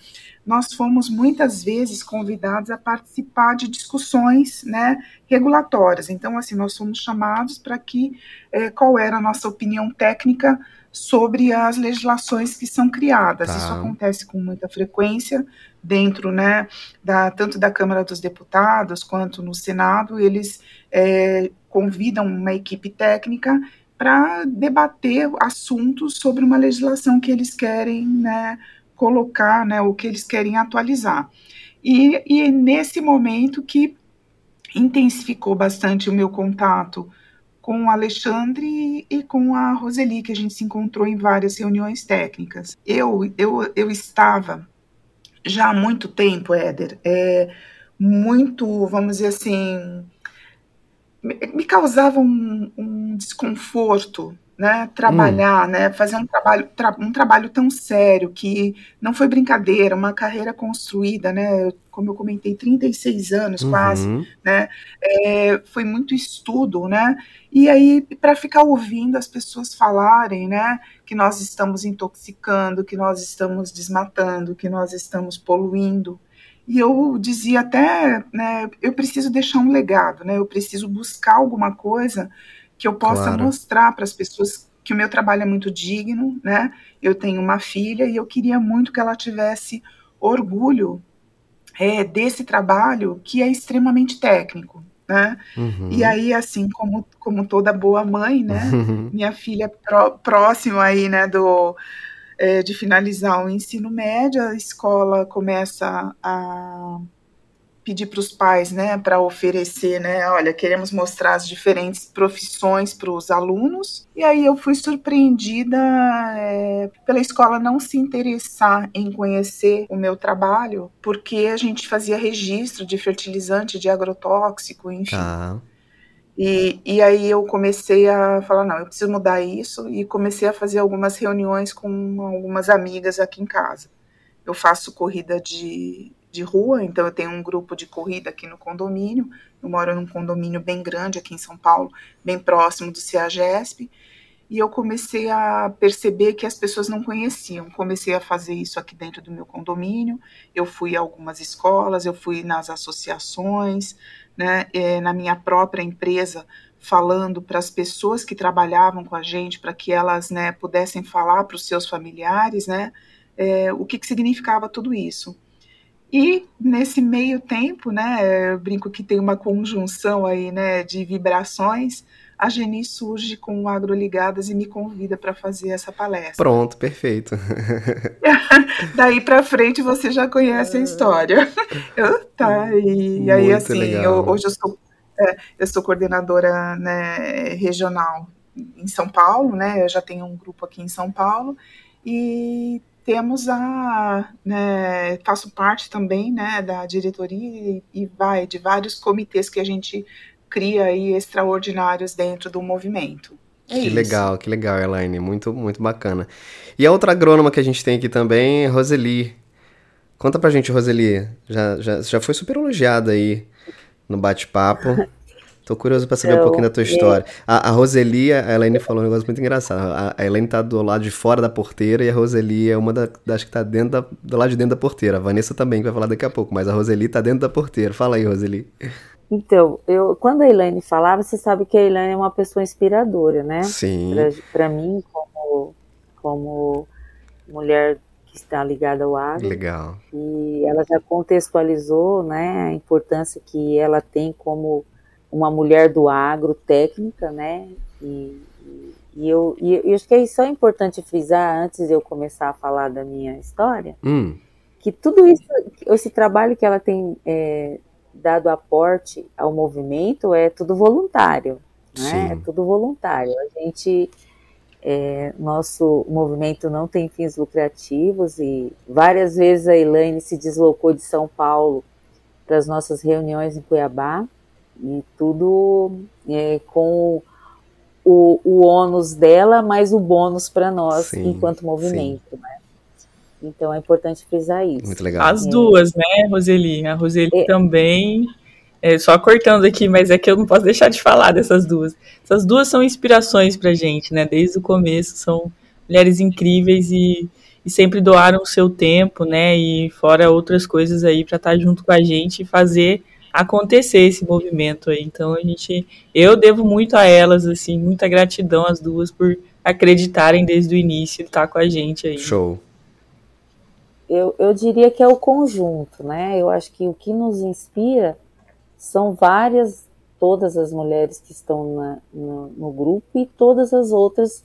[SPEAKER 2] nós fomos muitas vezes convidados a participar de discussões né, regulatórias. Então, assim, nós fomos chamados para que é, qual era a nossa opinião técnica sobre as legislações que são criadas. Tá. Isso acontece com muita frequência dentro, né, da, tanto da Câmara dos Deputados quanto no Senado, eles é, convidam uma equipe técnica para debater assuntos sobre uma legislação que eles querem, né, colocar né, o que eles querem atualizar. E, e nesse momento que intensificou bastante o meu contato com o Alexandre e com a Roseli, que a gente se encontrou em várias reuniões técnicas. Eu, eu, eu estava já há muito tempo, Éder, é, muito, vamos dizer assim, me causava um, um desconforto né, trabalhar, hum. né, fazer um trabalho, tra um trabalho tão sério que não foi brincadeira, uma carreira construída, né, como eu comentei, 36 anos uhum. quase, né, é, foi muito estudo, né, e aí para ficar ouvindo as pessoas falarem, né, que nós estamos intoxicando, que nós estamos desmatando, que nós estamos poluindo, e eu dizia até, né, eu preciso deixar um legado, né, eu preciso buscar alguma coisa que eu possa claro. mostrar para as pessoas que o meu trabalho é muito digno, né? Eu tenho uma filha e eu queria muito que ela tivesse orgulho é, desse trabalho que é extremamente técnico, né? Uhum. E aí, assim, como, como toda boa mãe, né? Uhum. Minha filha pró, próximo aí, né, do, é, de finalizar o ensino médio, a escola começa a pedir para os pais, né, para oferecer, né, olha, queremos mostrar as diferentes profissões para os alunos. E aí eu fui surpreendida é, pela escola não se interessar em conhecer o meu trabalho, porque a gente fazia registro de fertilizante, de agrotóxico, enfim. Ah. E, e aí eu comecei a falar, não, eu preciso mudar isso, e comecei a fazer algumas reuniões com algumas amigas aqui em casa. Eu faço corrida de, de rua, então eu tenho um grupo de corrida aqui no condomínio, eu moro num condomínio bem grande aqui em São Paulo, bem próximo do CEAGESP, e eu comecei a perceber que as pessoas não conheciam. Comecei a fazer isso aqui dentro do meu condomínio. Eu fui a algumas escolas, eu fui nas associações, né, é, na minha própria empresa, falando para as pessoas que trabalhavam com a gente, para que elas né, pudessem falar para os seus familiares, né, é, o que, que significava tudo isso. E nesse meio tempo, né, eu brinco que tem uma conjunção aí, né, de vibrações, a Geni surge com o Agroligadas e me convida para fazer essa palestra.
[SPEAKER 5] Pronto, perfeito.
[SPEAKER 2] Daí para frente você já conhece a história. Eu, tá, e, e aí assim, eu, hoje eu sou, é, eu sou coordenadora né, regional em São Paulo, né, eu já tenho um grupo aqui em São Paulo, e temos a, né, faço parte também, né, da diretoria e, e vai de vários comitês que a gente cria aí extraordinários dentro do movimento.
[SPEAKER 5] É que isso. legal, que legal, Elaine, muito, muito bacana. E a outra agrônoma que a gente tem aqui também é Roseli. Conta pra gente, Roseli, já, já, já foi super elogiada aí no bate-papo. Tô curioso para saber então, um pouquinho da tua história. A, a Roseli, a Elaine falou um negócio muito engraçado. A, a Elaine tá do lado de fora da porteira e a Roseli é uma da, das que tá dentro da, do lado de dentro da porteira. A Vanessa também, que vai falar daqui a pouco, mas a Roseli tá dentro da porteira. Fala aí, Roseli.
[SPEAKER 3] Então, eu, quando a Elaine falava, você sabe que a Elaine é uma pessoa inspiradora, né?
[SPEAKER 5] Sim.
[SPEAKER 3] Para mim, como, como mulher que está ligada ao agro.
[SPEAKER 5] Legal.
[SPEAKER 3] E ela já contextualizou, né, a importância que ela tem como uma mulher do agro técnica, né? E, e, eu, e eu acho que é só importante frisar, antes de eu começar a falar da minha história,
[SPEAKER 5] hum.
[SPEAKER 3] que tudo isso, esse trabalho que ela tem é, dado aporte ao movimento é tudo voluntário, né? É tudo voluntário. A gente, é, nosso movimento não tem fins lucrativos e várias vezes a Elaine se deslocou de São Paulo para as nossas reuniões em Cuiabá e tudo é, com o, o ônus dela, mais o bônus para nós sim, enquanto movimento, né? Então é importante frisar isso.
[SPEAKER 5] Muito legal.
[SPEAKER 1] As é. duas, né, Roseli? A Roseli é. também, é, só cortando aqui, mas é que eu não posso deixar de falar dessas duas. Essas duas são inspirações pra gente, né? Desde o começo, são mulheres incríveis e, e sempre doaram o seu tempo, né? E fora outras coisas aí para estar junto com a gente e fazer acontecer esse movimento aí. Então a gente, eu devo muito a elas, assim, muita gratidão às duas por acreditarem desde o início e estar com a gente aí.
[SPEAKER 5] Show.
[SPEAKER 3] Eu, eu diria que é o conjunto, né? Eu acho que o que nos inspira são várias, todas as mulheres que estão na, no, no grupo e todas as outras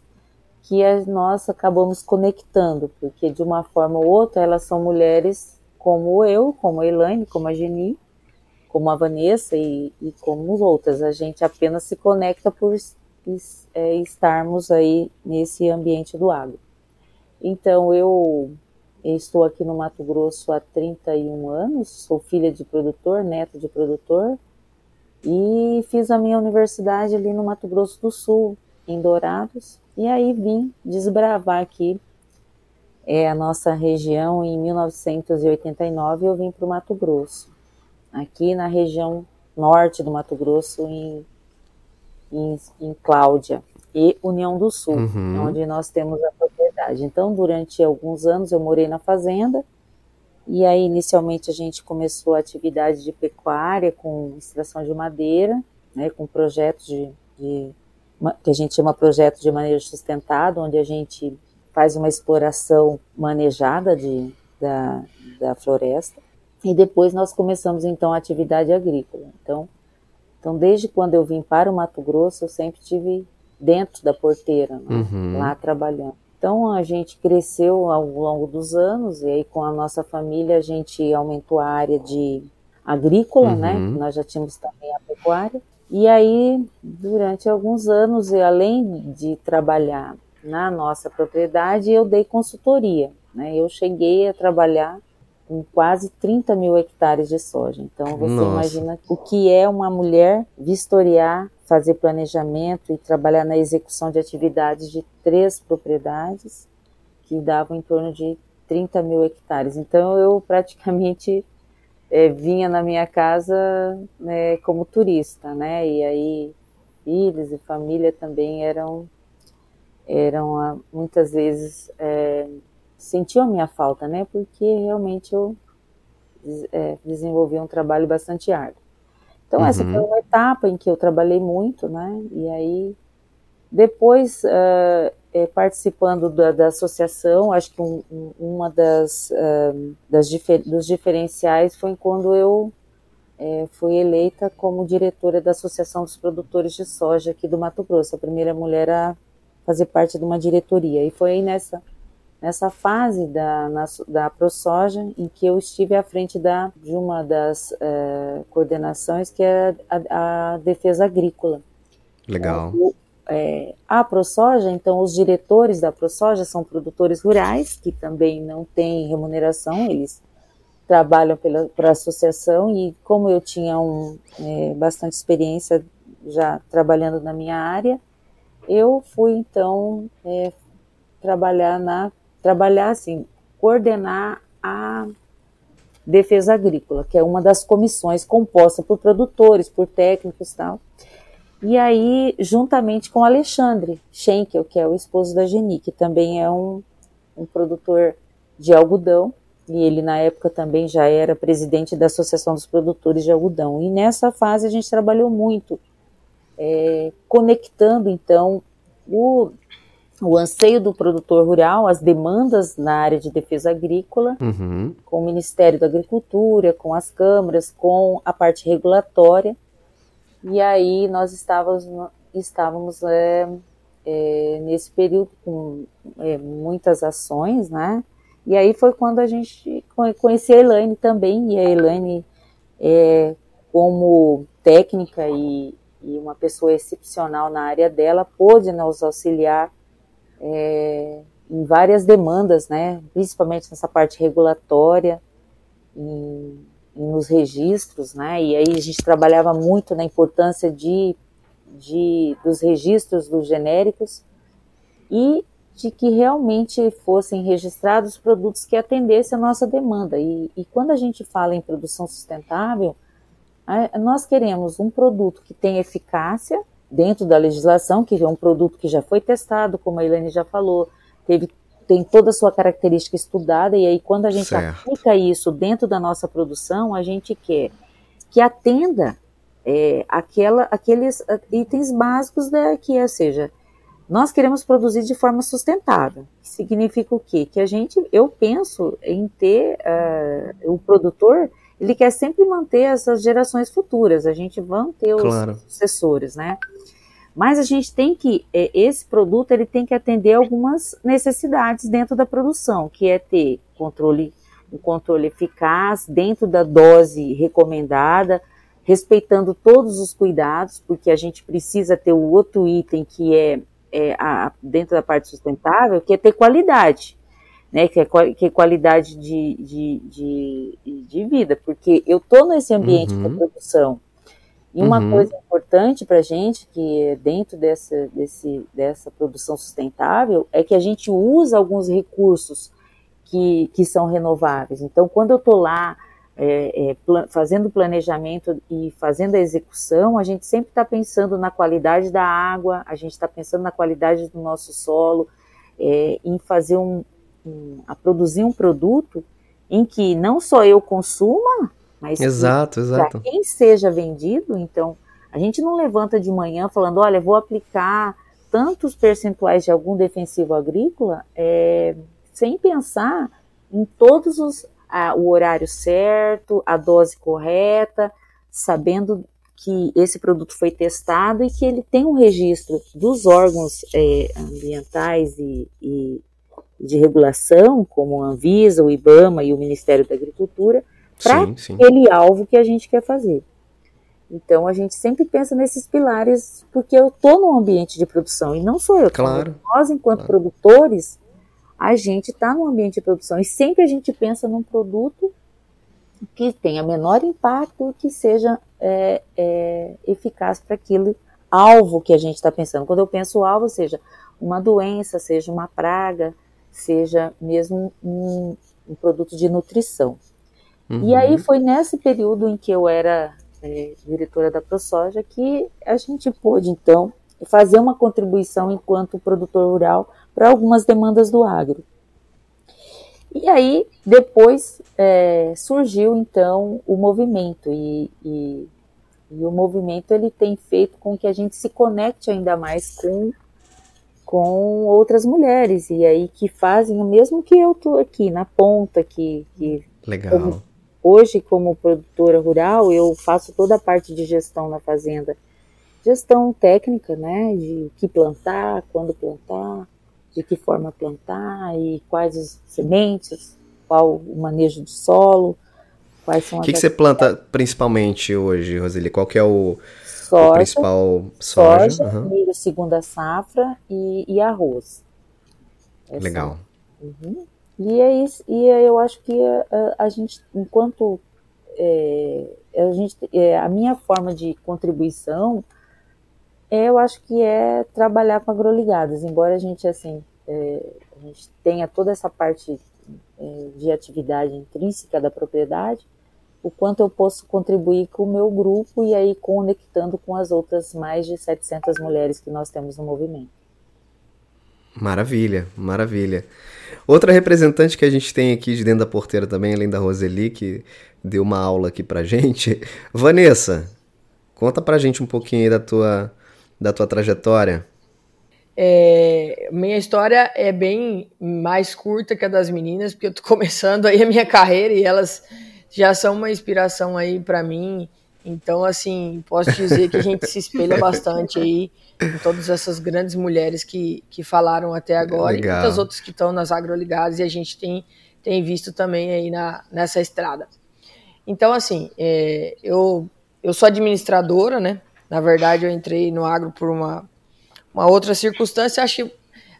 [SPEAKER 3] que nós acabamos conectando, porque de uma forma ou outra elas são mulheres como eu, como a Elaine, como a Geni, como a Vanessa e, e como as outras. A gente apenas se conecta por é, estarmos aí nesse ambiente do agro. Então, eu, estou aqui no Mato Grosso há 31 anos, sou filha de produtor, neta de produtor, e fiz a minha universidade ali no Mato Grosso do Sul, em Dourados, e aí vim desbravar aqui é, a nossa região em 1989 eu vim para o Mato Grosso aqui na região norte do Mato Grosso, em, em, em Cláudia e União do Sul, uhum. onde nós temos a propriedade. Então, durante alguns anos eu morei na fazenda, e aí inicialmente a gente começou a atividade de pecuária com extração de madeira, né, com projetos de, de que a gente chama projeto de manejo sustentado, onde a gente faz uma exploração manejada de, da, da floresta. E depois nós começamos então a atividade agrícola. Então, então desde quando eu vim para o Mato Grosso, eu sempre tive dentro da porteira, né? uhum. lá trabalhando. Então a gente cresceu ao longo dos anos e aí com a nossa família a gente aumentou a área de agrícola, né? uhum. né? Nós já tínhamos também a pecuária. E aí durante alguns anos, além de trabalhar na nossa propriedade, eu dei consultoria. Né? Eu cheguei a trabalhar com quase 30 mil hectares de soja. Então você Nossa. imagina o que é uma mulher vistoriar fazer planejamento e trabalhar na execução de atividades de três propriedades que davam em torno de 30 mil hectares. Então eu praticamente é, vinha na minha casa né, como turista, né? E aí filhos e família também eram eram ah, muitas vezes é, sentiam a minha falta, né? Porque realmente eu é, desenvolvi um trabalho bastante árduo. Então, uhum. essa foi uma etapa em que eu trabalhei muito, né? E aí, depois, uh, é, participando da, da, associação, acho que um, um, uma das, uh, das difer dos diferenciais foi quando eu é, fui eleita como diretora da Associação dos Produtores de Soja aqui do Mato Grosso, a primeira mulher a fazer parte de uma diretoria. E foi aí nessa nessa fase da, na, da ProSoja, em que eu estive à frente da, de uma das é, coordenações, que é a, a defesa agrícola.
[SPEAKER 5] Legal.
[SPEAKER 3] Então, é, a ProSoja, então, os diretores da ProSoja são produtores rurais, que também não têm remuneração, eles trabalham pela, pela associação, e como eu tinha um, é, bastante experiência já trabalhando na minha área, eu fui, então, é, trabalhar na trabalhar assim, coordenar a defesa agrícola, que é uma das comissões composta por produtores, por técnicos e tal. E aí, juntamente com Alexandre Schenkel, que é o esposo da Geni, que também é um, um produtor de algodão, e ele na época também já era presidente da Associação dos Produtores de Algodão. E nessa fase a gente trabalhou muito, é, conectando então o o anseio do produtor rural, as demandas na área de defesa agrícola, uhum. com o Ministério da Agricultura, com as câmaras, com a parte regulatória. E aí nós estávamos, estávamos é, é, nesse período com é, muitas ações, né? E aí foi quando a gente conhecia a Elaine também, e a Elaine, é, como técnica e, e uma pessoa excepcional na área dela, pôde nos auxiliar é, em várias demandas, né, principalmente nessa parte regulatória, e, e nos registros, né, e aí a gente trabalhava muito na importância de, de dos registros dos genéricos e de que realmente fossem registrados produtos que atendessem a nossa demanda. E, e quando a gente fala em produção sustentável, nós queremos um produto que tenha eficácia, dentro da legislação, que é um produto que já foi testado, como a Helene já falou, teve, tem toda a sua característica estudada, e aí quando a gente certo. aplica isso dentro da nossa produção, a gente quer que atenda é, aquela, aqueles itens básicos da, que é, seja, nós queremos produzir de forma sustentável. Significa o quê? Que a gente, eu penso em ter uh, o produtor ele quer sempre manter essas gerações futuras, a gente vai ter os claro. sucessores, né? Mas a gente tem que, é, esse produto ele tem que atender algumas necessidades dentro da produção, que é ter controle, um controle eficaz dentro da dose recomendada, respeitando todos os cuidados, porque a gente precisa ter o outro item que é, é a, dentro da parte sustentável, que é ter qualidade né, que é, que é qualidade de, de, de, de, vida, porque eu estou nesse ambiente uhum. da produção. E uma uhum. coisa importante para a gente, que é dentro dessa, desse, dessa produção sustentável, é que a gente usa alguns recursos que, que são renováveis. Então, quando eu estou lá é, é, plan fazendo planejamento e fazendo a execução, a gente sempre está pensando na qualidade da água, a gente está pensando na qualidade do nosso solo, é, em fazer um, a produzir um produto em que não só eu consuma, mas
[SPEAKER 5] exato, exato.
[SPEAKER 3] quem seja vendido, então a gente não levanta de manhã falando, olha, vou aplicar tantos percentuais de algum defensivo agrícola, é, sem pensar em todos os a, o horário certo, a dose correta, sabendo que esse produto foi testado e que ele tem um registro dos órgãos é, ambientais e, e, de regulação, como a Anvisa, o IBAMA e o Ministério da Agricultura, para aquele alvo que a gente quer fazer. Então a gente sempre pensa nesses pilares, porque eu estou num ambiente de produção e não sou eu.
[SPEAKER 5] Claro.
[SPEAKER 3] Nós, enquanto claro. produtores, a gente está num ambiente de produção e sempre a gente pensa num produto que tenha menor impacto, que seja é, é, eficaz para aquilo, alvo que a gente está pensando. Quando eu penso alvo, seja uma doença, seja uma praga, seja mesmo um, um produto de nutrição. Uhum. E aí foi nesse período em que eu era é, diretora da ProSoja que a gente pôde, então, fazer uma contribuição enquanto produtor rural para algumas demandas do agro. E aí, depois é, surgiu, então, o movimento, e, e, e, o movimento ele tem feito com que a gente se conecte ainda mais com, com outras mulheres, e aí que fazem o mesmo que eu estou aqui, na ponta, que... que
[SPEAKER 5] Legal.
[SPEAKER 3] Hoje, como produtora rural, eu faço toda a parte de gestão na fazenda, gestão técnica, né, de que plantar, quando plantar, de que forma plantar e quais as sementes, qual o manejo do solo, quais são
[SPEAKER 5] as... O que, que você planta principalmente hoje, Roseli? Qual que é o,
[SPEAKER 3] soja,
[SPEAKER 5] o principal soja?
[SPEAKER 3] Soja, uhum. milho segunda safra e, e arroz.
[SPEAKER 5] Essa. Legal.
[SPEAKER 3] Uhum. E é isso, e eu acho que a, a gente, enquanto é, a, gente, é, a minha forma de contribuição eu acho que é trabalhar com agroligadas, embora a gente assim é, a gente tenha toda essa parte é, de atividade intrínseca da propriedade, o quanto eu posso contribuir com o meu grupo e aí conectando com as outras mais de 700 mulheres que nós temos no movimento.
[SPEAKER 5] Maravilha, maravilha. Outra representante que a gente tem aqui de dentro da porteira também, além da Roseli, que deu uma aula aqui pra gente. Vanessa, conta pra gente um pouquinho aí da tua da tua trajetória?
[SPEAKER 4] É, minha história é bem mais curta que a das meninas, porque eu tô começando aí a minha carreira e elas já são uma inspiração aí para mim. Então, assim, posso dizer que a gente se espelha bastante aí em todas essas grandes mulheres que, que falaram até agora Legal. e muitas outras que estão nas agroligadas e a gente tem, tem visto também aí na, nessa estrada. Então, assim, é, eu, eu sou administradora, né? Na verdade, eu entrei no agro por uma, uma outra circunstância. Acho que,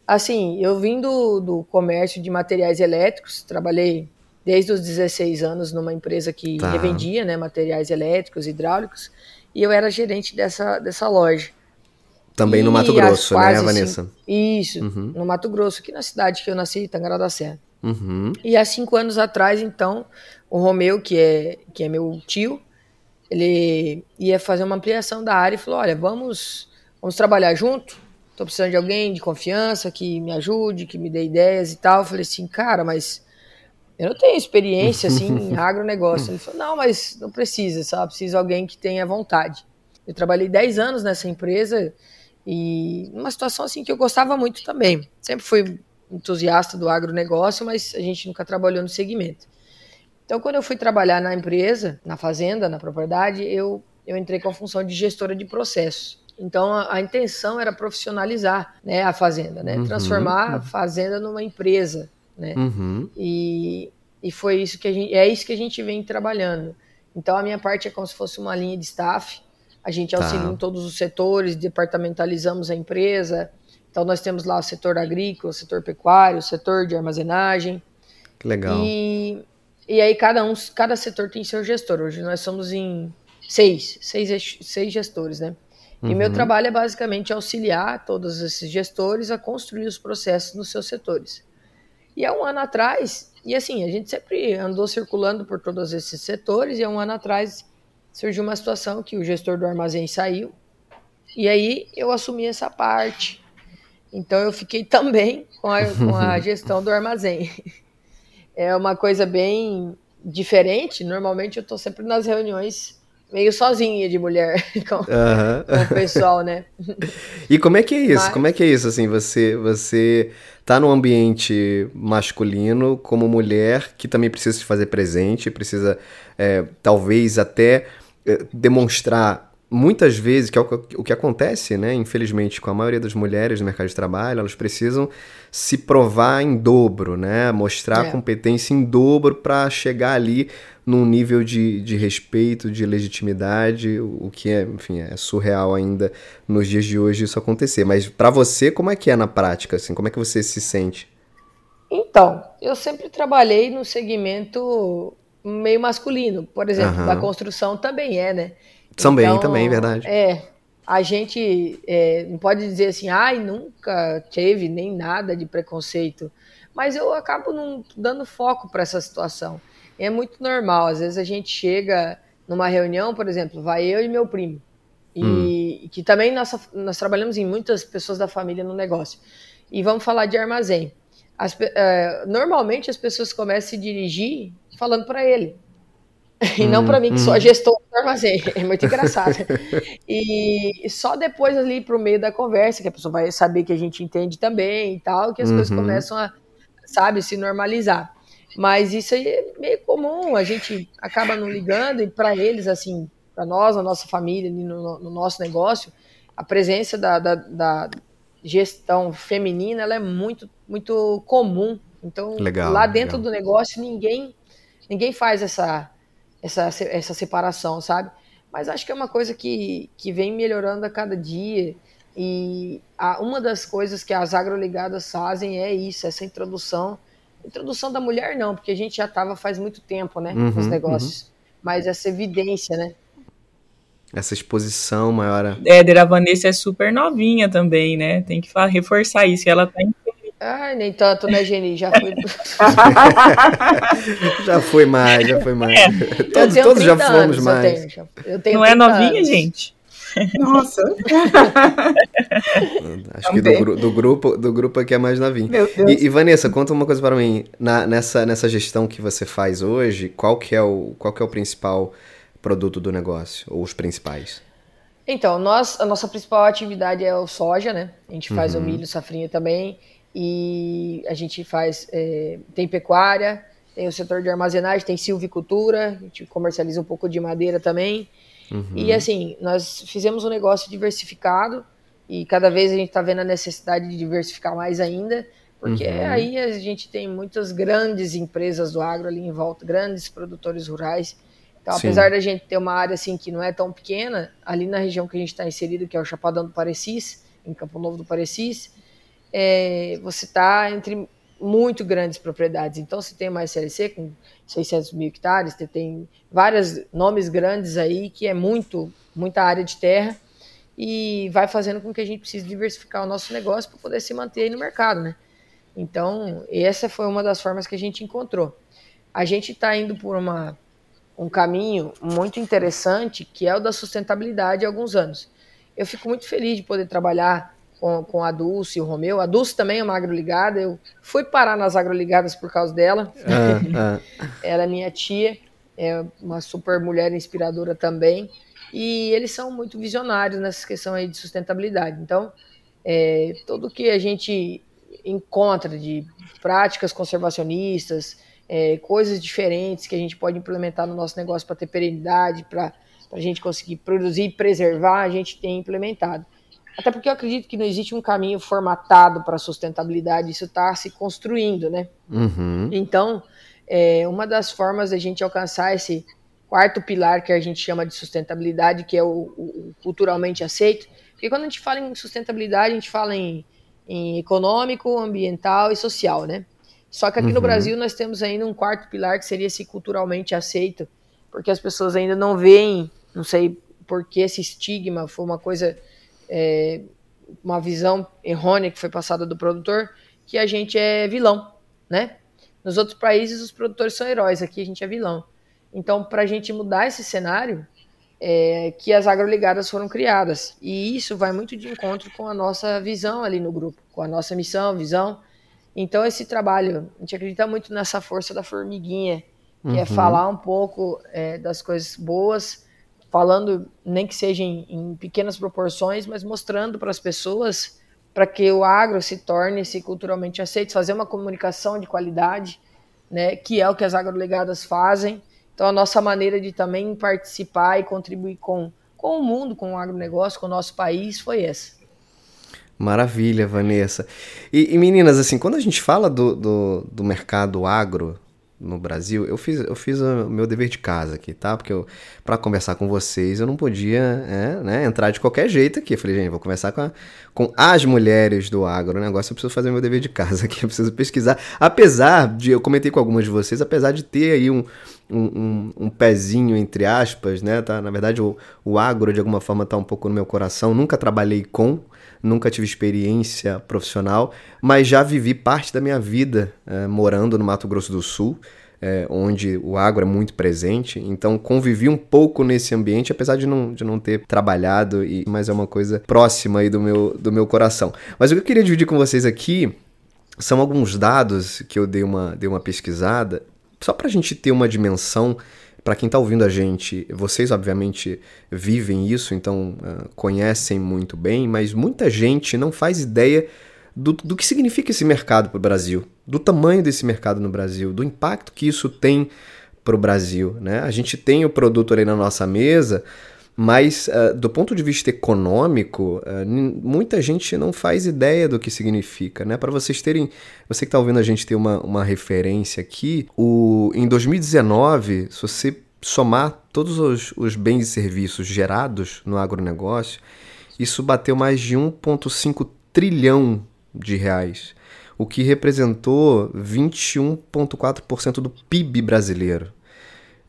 [SPEAKER 4] assim, eu vim do, do comércio de materiais elétricos, trabalhei desde os 16 anos numa empresa que tá. revendia né, materiais elétricos, hidráulicos, e eu era gerente dessa, dessa loja.
[SPEAKER 5] Também e no Mato Grosso, né, Vanessa?
[SPEAKER 4] Isso, uhum. no Mato Grosso, aqui na cidade que eu nasci, Tangará da Serra. Uhum. E há cinco anos atrás, então, o Romeu, que é, que é meu tio, ele ia fazer uma ampliação da área e falou: olha, vamos, vamos trabalhar junto. Estou precisando de alguém de confiança que me ajude, que me dê ideias e tal. Eu falei assim, cara, mas eu não tenho experiência assim em agronegócio. Ele falou: não, mas não precisa, sabe? Precisa de alguém que tenha vontade. Eu trabalhei 10 anos nessa empresa e numa situação assim que eu gostava muito também. Sempre fui entusiasta do agronegócio, mas a gente nunca trabalhou no segmento. Então, quando eu fui trabalhar na empresa, na fazenda, na propriedade, eu, eu entrei com a função de gestora de processos. Então, a, a intenção era profissionalizar né, a fazenda, né? Uhum, transformar uhum. a fazenda numa empresa, né? Uhum. E, e foi isso que a gente, é isso que a gente vem trabalhando. Então, a minha parte é como se fosse uma linha de staff. A gente tá. auxilia tá. em todos os setores, departamentalizamos a empresa. Então, nós temos lá o setor agrícola, o setor pecuário, o setor de armazenagem.
[SPEAKER 5] Que legal.
[SPEAKER 4] E e aí cada um, cada setor tem seu gestor. Hoje nós somos em seis, seis, seis gestores, né? E meu uhum. trabalho é basicamente auxiliar todos esses gestores a construir os processos nos seus setores. E há um ano atrás, e assim, a gente sempre andou circulando por todos esses setores, e há um ano atrás surgiu uma situação que o gestor do armazém saiu, e aí eu assumi essa parte. Então eu fiquei também com a, com a gestão do armazém é uma coisa bem diferente. Normalmente eu tô sempre nas reuniões meio sozinha de mulher com, uhum. com o pessoal, né?
[SPEAKER 5] e como é que é isso? Mas... Como é que é isso assim, você você tá num ambiente masculino como mulher que também precisa se fazer presente, precisa é, talvez até é, demonstrar muitas vezes, que é o que acontece, né, infelizmente, com a maioria das mulheres no mercado de trabalho, elas precisam se provar em dobro, né, mostrar é. competência em dobro para chegar ali num nível de, de respeito, de legitimidade, o que é, enfim, é surreal ainda nos dias de hoje isso acontecer. Mas para você, como é que é na prática, assim, como é que você se sente?
[SPEAKER 4] Então, eu sempre trabalhei no segmento meio masculino, por exemplo, uhum. da construção também é, né?
[SPEAKER 5] Também, então, também, verdade.
[SPEAKER 4] É. a gente é, não pode dizer assim, ai, nunca teve nem nada de preconceito, mas eu acabo não dando foco para essa situação. É muito normal, às vezes a gente chega numa reunião, por exemplo, vai eu e meu primo, e hum. que também nós, nós trabalhamos em muitas pessoas da família no negócio, e vamos falar de armazém. As, uh, normalmente as pessoas começam a se dirigir falando para ele, e não para mim, que sou a hum. gestora do armazém. É muito engraçado. e só depois ali pro meio da conversa, que a pessoa vai saber que a gente entende também e tal, que as uhum. coisas começam a, sabe, se normalizar. Mas isso aí é meio comum, a gente acaba não ligando, e para eles, assim, para nós, a nossa família, no, no, nosso negócio, a presença da, da, da, gestão feminina ela é muito, muito comum. Então, legal, lá dentro legal. do negócio, ninguém, ninguém faz essa essa, essa separação, sabe? Mas acho que é uma coisa que, que vem melhorando a cada dia. E a, uma das coisas que as agroligadas fazem é isso, essa introdução. Introdução da mulher não, porque a gente já estava faz muito tempo, né, uhum, nos negócios. Uhum. Mas essa evidência, né?
[SPEAKER 5] Essa exposição maior.
[SPEAKER 1] É, a Vanessa é super novinha também, né? Tem que reforçar isso. Ela tá em
[SPEAKER 4] Ai, nem tanto, né, Geni? Já foi.
[SPEAKER 5] já foi mais, já foi mais. É. Todos, todos já fomos mais.
[SPEAKER 1] Eu tenho, eu tenho Não é novinha, anos. gente?
[SPEAKER 2] Nossa.
[SPEAKER 5] Acho que do, do, grupo, do grupo aqui é mais novinho. E, e, Vanessa, conta uma coisa para mim. Na, nessa, nessa gestão que você faz hoje, qual que é o, qual que é o principal produto do negócio? Ou os principais?
[SPEAKER 4] Então, nós, a nossa principal atividade é o soja, né? A gente faz uhum. o milho, safrinha também e a gente faz é, tem pecuária, tem o setor de armazenagem, tem silvicultura, a gente comercializa um pouco de madeira também. Uhum. E assim, nós fizemos um negócio diversificado e cada vez a gente está vendo a necessidade de diversificar mais ainda, porque uhum. aí a gente tem muitas grandes empresas do agro ali em volta, grandes produtores rurais. Então, Sim. apesar da gente ter uma área assim que não é tão pequena, ali na região que a gente está inserido, que é o Chapadão do Parecis, em Campo Novo do Parecis, é, você está entre muito grandes propriedades. Então, se tem uma SLC com 600 mil hectares, você tem vários nomes grandes aí, que é muito, muita área de terra, e vai fazendo com que a gente precise diversificar o nosso negócio para poder se manter aí no mercado, né? Então, essa foi uma das formas que a gente encontrou. A gente está indo por uma, um caminho muito interessante, que é o da sustentabilidade há alguns anos. Eu fico muito feliz de poder trabalhar com, com a Dulce e o Romeu. A Dulce também é uma agroligada. Eu fui parar nas agroligadas por causa dela. Ah, ah. Ela é minha tia, é uma super mulher inspiradora também. E eles são muito visionários nessa questão aí de sustentabilidade. Então, é, tudo que a gente encontra de práticas conservacionistas, é, coisas diferentes que a gente pode implementar no nosso negócio para ter perenidade, para a gente conseguir produzir e preservar, a gente tem implementado. Até porque eu acredito que não existe um caminho formatado para a sustentabilidade, isso está se construindo, né? Uhum. Então, é, uma das formas da gente alcançar esse quarto pilar que a gente chama de sustentabilidade, que é o, o, culturalmente aceito, porque quando a gente fala em sustentabilidade, a gente fala em, em econômico, ambiental e social, né? Só que aqui uhum. no Brasil nós temos ainda um quarto pilar que seria esse culturalmente aceito, porque as pessoas ainda não veem, não sei por que esse estigma foi uma coisa é, uma visão errônea que foi passada do produtor, que a gente é vilão, né? Nos outros países os produtores são heróis, aqui a gente é vilão. Então, para a gente mudar esse cenário, é, que as agroligadas foram criadas. E isso vai muito de encontro com a nossa visão ali no grupo, com a nossa missão, visão. Então, esse trabalho, a gente acredita muito nessa força da formiguinha, que é uhum. é falar um pouco é, das coisas boas, falando, nem que seja em, em pequenas proporções, mas mostrando para as pessoas para que o agro se torne se culturalmente aceito, fazer uma comunicação de qualidade, né, que é o que as agrolegadas fazem. Então, a nossa maneira de também participar e contribuir com, com o mundo, com o agronegócio, com o nosso país, foi essa.
[SPEAKER 5] Maravilha, Vanessa. E, e meninas, assim, quando a gente fala do, do, do mercado agro, no Brasil, eu fiz, eu fiz o meu dever de casa aqui, tá? Porque para conversar com vocês eu não podia é, né, entrar de qualquer jeito aqui. Eu falei, gente, vou conversar com, a, com as mulheres do agronegócio, eu preciso fazer meu dever de casa aqui, eu preciso pesquisar. Apesar de, eu comentei com algumas de vocês, apesar de ter aí um, um, um, um pezinho, entre aspas, né? Tá? Na verdade, o, o agro, de alguma forma, tá um pouco no meu coração. Nunca trabalhei com, nunca tive experiência profissional, mas já vivi parte da minha vida é, morando no Mato Grosso do Sul, é, onde o agro é muito presente. Então convivi um pouco nesse ambiente, apesar de não, de não ter trabalhado, e, mas é uma coisa próxima aí do meu, do meu coração. Mas o que eu queria dividir com vocês aqui são alguns dados que eu dei uma, dei uma pesquisada, só para a gente ter uma dimensão para quem está ouvindo a gente, vocês obviamente vivem isso, então uh, conhecem muito bem, mas muita gente não faz ideia do, do que significa esse mercado para o Brasil, do tamanho desse mercado no Brasil, do impacto que isso tem para o Brasil. Né? A gente tem o produto ali na nossa mesa, mas uh, do ponto de vista econômico, uh, muita gente não faz ideia do que significa. Né? Para vocês terem, você que está ouvindo a gente ter uma, uma referência aqui, o, em 2019, se você somar todos os, os bens e serviços gerados no agronegócio, isso bateu mais de 1,5 trilhão de reais, o que representou 21,4% do PIB brasileiro.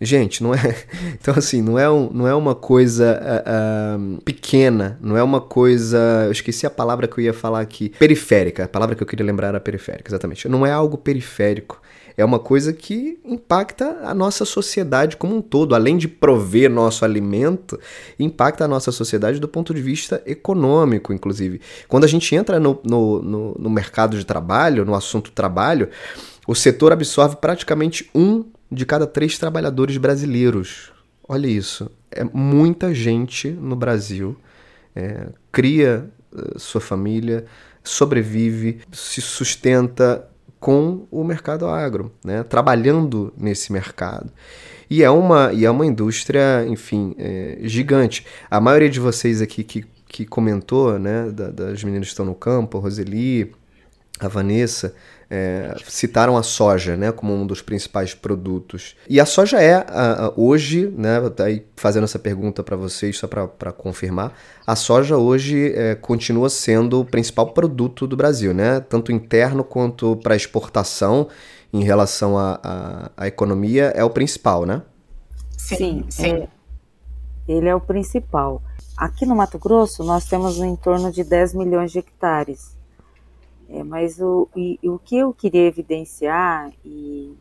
[SPEAKER 5] Gente, não é. Então, assim, não é, um, não é uma coisa uh, uh, pequena, não é uma coisa. Eu esqueci a palavra que eu ia falar aqui. Periférica. A palavra que eu queria lembrar era periférica, exatamente. Não é algo periférico. É uma coisa que impacta a nossa sociedade como um todo. Além de prover nosso alimento, impacta a nossa sociedade do ponto de vista econômico, inclusive. Quando a gente entra no, no, no, no mercado de trabalho, no assunto trabalho, o setor absorve praticamente um de cada três trabalhadores brasileiros. Olha isso. É muita gente no Brasil. É, cria uh, sua família, sobrevive, se sustenta com o mercado agro, né? trabalhando nesse mercado. E é uma, e é uma indústria, enfim, é, gigante. A maioria de vocês aqui que, que comentou, né, da, das meninas que estão no campo, a Roseli, a Vanessa, é, citaram a soja né, como um dos principais produtos. E a soja é, a, a, hoje, né, aí fazendo essa pergunta para vocês, só para confirmar, a soja hoje é, continua sendo o principal produto do Brasil, né, tanto interno quanto para exportação em relação à economia, é o principal, né?
[SPEAKER 3] Sim, sim. É, ele é o principal. Aqui no Mato Grosso, nós temos em torno de 10 milhões de hectares é, mas o, e, o que eu queria evidenciar e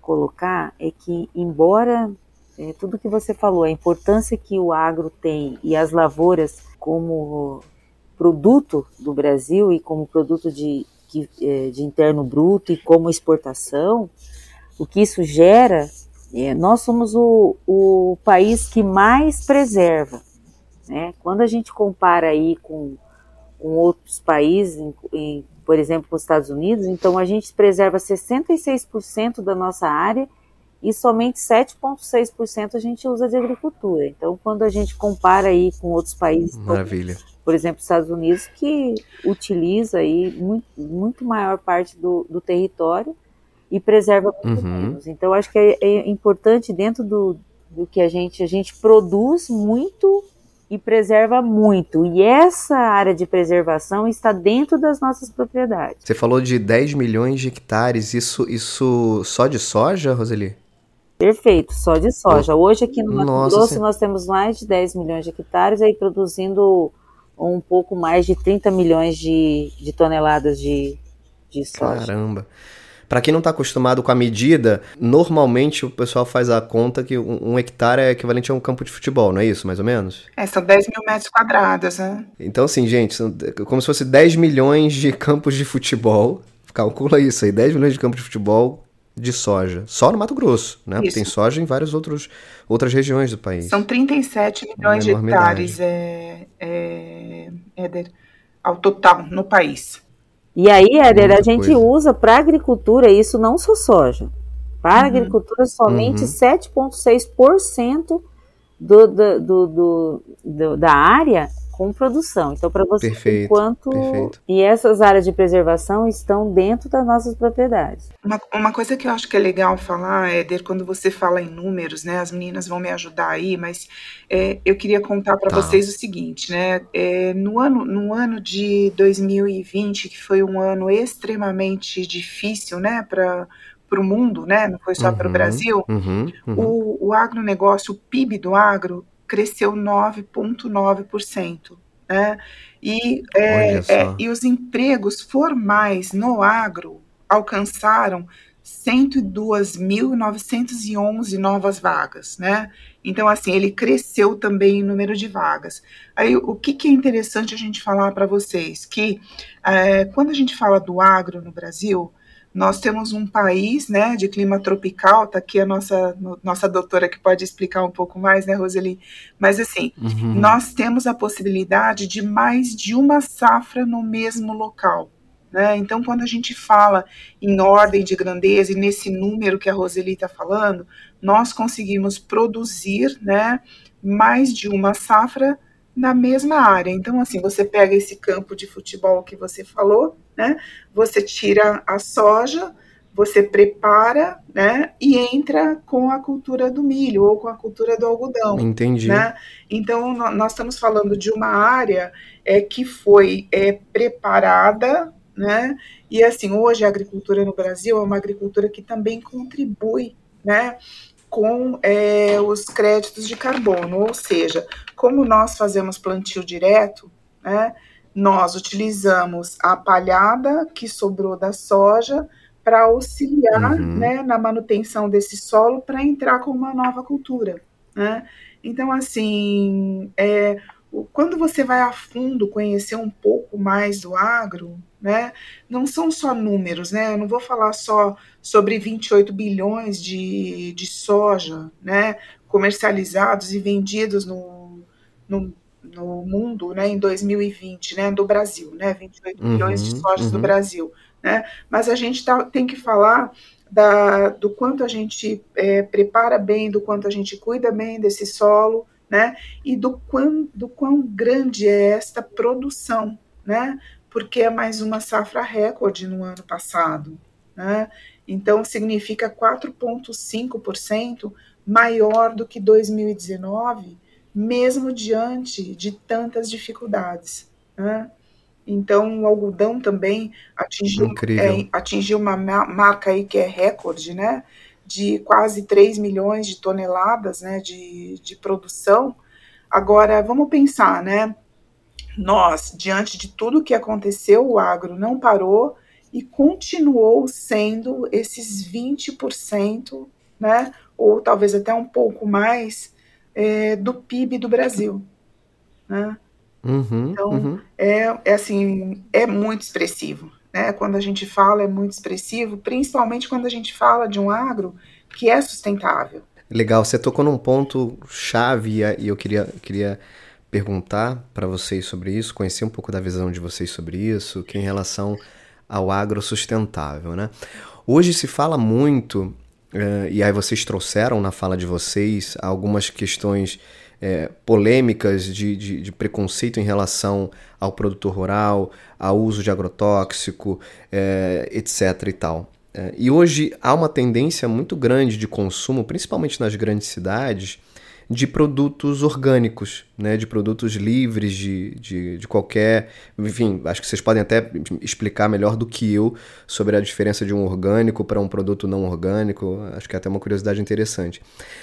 [SPEAKER 3] colocar é que, embora é, tudo que você falou, a importância que o agro tem e as lavouras como produto do Brasil e como produto de, é, de interno bruto e como exportação, o que isso gera, é, nós somos o, o país que mais preserva. Né? Quando a gente compara aí com com outros países, em, em, por exemplo, com os Estados Unidos, então a gente preserva 66% da nossa área e somente 7,6% a gente usa de agricultura. Então, quando a gente compara aí com outros países,
[SPEAKER 5] Maravilha.
[SPEAKER 3] por exemplo, Estados Unidos, que utiliza aí muito, muito maior parte do, do território e preserva muito uhum. menos. Então, acho que é, é importante dentro do, do que a gente a gente produz muito e preserva muito. E essa área de preservação está dentro das nossas propriedades.
[SPEAKER 5] Você falou de 10 milhões de hectares, isso, isso só de soja, Roseli?
[SPEAKER 3] Perfeito, só de soja. Hoje aqui no Mato Grosso nós temos mais de 10 milhões de hectares aí produzindo um pouco mais de 30 milhões de, de toneladas de, de soja.
[SPEAKER 5] Caramba. Para quem não está acostumado com a medida, normalmente o pessoal faz a conta que um, um, hectare é equivalente a um campo de futebol, não é isso, mais ou menos?
[SPEAKER 2] É, são 10 mil metros quadrados, né?
[SPEAKER 5] Então, assim, gente, como se fosse 10 milhões de campos de futebol. Calcula isso aí, 10 milhões de campos de futebol de soja. Só no Mato Grosso, né? Porque tem soja em várias outros, outras regiões do país.
[SPEAKER 2] São 37 milhões de hectares, é, é, Éder, ao total no país.
[SPEAKER 3] E aí, Éder, a gente coisa. usa para agricultura isso não só soja. Para uhum. agricultura, somente uhum. 7,6% do, do, do, do, da área com produção. Então, para você,
[SPEAKER 5] perfeito,
[SPEAKER 3] enquanto
[SPEAKER 5] perfeito.
[SPEAKER 3] e essas áreas de preservação estão dentro das nossas propriedades.
[SPEAKER 2] Uma, uma coisa que eu acho que é legal falar, Éder, quando você fala em números, né? As meninas vão me ajudar aí, mas é, eu queria contar para
[SPEAKER 5] Tá.
[SPEAKER 2] vocês o seguinte, né? É, no ano no ano de 2020, que foi um ano extremamente difícil, né? Para para o mundo, né? Não foi só para o
[SPEAKER 5] Uhum,
[SPEAKER 2] Brasil.
[SPEAKER 5] uhum, uhum.
[SPEAKER 2] O, o agronegócio, o PIB do agro, cresceu 9,9%. Né? E, é, é, e os empregos formais no agro alcançaram 102.911 novas vagas. Né? Então, assim, ele cresceu também em número de vagas. Aí, o que, que é interessante a gente falar para vocês? Que é, quando a gente fala do agro no Brasil, nós temos um país, né, de clima tropical, tá aqui a nossa, no- nossa doutora que pode explicar um pouco mais, né, Roseli? Mas assim,
[SPEAKER 5] Uhum.
[SPEAKER 2] nós temos a possibilidade de mais de uma safra no mesmo local. Né? Então, quando a gente fala em ordem de grandeza e nesse número que a Roseli está falando, nós conseguimos produzir né, mais de uma safra na mesma área. Então, assim, você pega esse campo de futebol que você falou, né? Você tira a soja, você prepara, né? E entra com a cultura do milho ou com a cultura do algodão
[SPEAKER 5] Entendi.
[SPEAKER 2] né? Então, nó- nós estamos falando de uma área é, que foi é, preparada, né? E assim, hoje a agricultura no Brasil é uma agricultura que também contribui, né? Com é, os créditos de carbono, ou seja, como nós fazemos plantio direto, né? Nós utilizamos a palhada que sobrou da soja para auxiliar
[SPEAKER 5] Uhum.
[SPEAKER 2] né, na manutenção desse solo para entrar com uma nova cultura. Né? Então, assim, é, quando você vai a fundo conhecer um pouco mais do agro, né, não são só números, né? Eu não vou falar só sobre 28 bilhões de, de soja, né, comercializados e vendidos no, no, no mundo, né, em 2020, né, do Brasil, né, 28
[SPEAKER 5] Uhum,
[SPEAKER 2] bilhões de sojas do
[SPEAKER 5] uhum.
[SPEAKER 2] Brasil, né? Mas a gente tá, tem que falar da, do quanto a gente é, prepara bem, do quanto a gente cuida bem desse solo, né? E do quão, do quão grande é esta produção, né? Porque é mais uma safra recorde no ano passado, né? Então significa 4,5% maior do que 2019, mesmo diante de tantas dificuldades, né? Então, o algodão também atingiu, é, atingiu uma ma- marca aí que é recorde, né? De quase 3 milhões de toneladas né, de, de produção. Agora, vamos pensar, né? Nós, diante de tudo que aconteceu, o agro não parou e continuou sendo esses 20%, né? Ou talvez até um pouco mais, é, do PIB do Brasil. Né?
[SPEAKER 5] Uhum,
[SPEAKER 2] Então,
[SPEAKER 5] uhum.
[SPEAKER 2] é, é assim, é muito expressivo, né? Quando a gente fala é muito expressivo, principalmente quando a gente fala de um agro que é sustentável.
[SPEAKER 5] Legal, você tocou num ponto chave e eu queria, queria perguntar para vocês sobre isso, conhecer um pouco da visão de vocês sobre isso, que é em relação ao agro sustentável, né? Hoje se fala muito, eh, e aí vocês trouxeram na fala de vocês algumas questões eh, polêmicas de, de, de preconceito em relação ao produtor rural, ao uso de agrotóxico, eh, etc. e tal. É, E hoje há uma tendência muito grande de consumo, principalmente nas grandes cidades, de produtos orgânicos, né? de produtos livres de, de, de qualquer. Enfim, acho que vocês podem até explicar melhor do que eu sobre a diferença de um orgânico para um produto não orgânico. Acho que é até uma curiosidade interessante.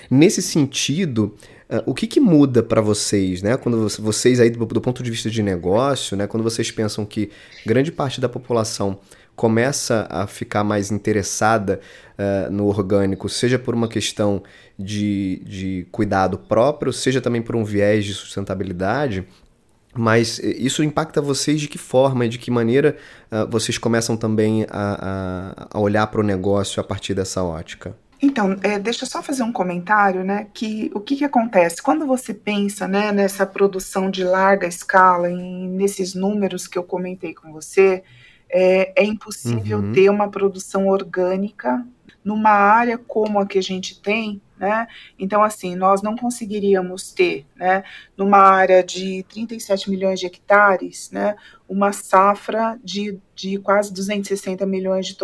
[SPEAKER 5] Nesse sentido, uh, o que, que muda para vocês, né? Quando vocês aí do, do ponto de vista de negócio, né? Quando vocês pensam que grande parte da população começa a ficar mais interessada uh, no orgânico, seja por uma questão de, de cuidado próprio, seja também por um viés de sustentabilidade. Mas isso impacta vocês de que forma e de que maneira uh, vocês começam também a, a, a olhar para o negócio a partir dessa ótica?
[SPEAKER 2] Então, é, deixa eu só fazer um comentário, né? Que o que, que acontece quando você pensa, né, nessa produção de larga escala, em, nesses números que eu comentei com você, é, é impossível
[SPEAKER 5] Uhum.
[SPEAKER 2] ter uma produção orgânica numa área como a que a gente tem, né? Então, assim, nós não conseguiríamos ter, né, numa área de 37 milhões de hectares, né, uma safra de, de quase 260 milhões de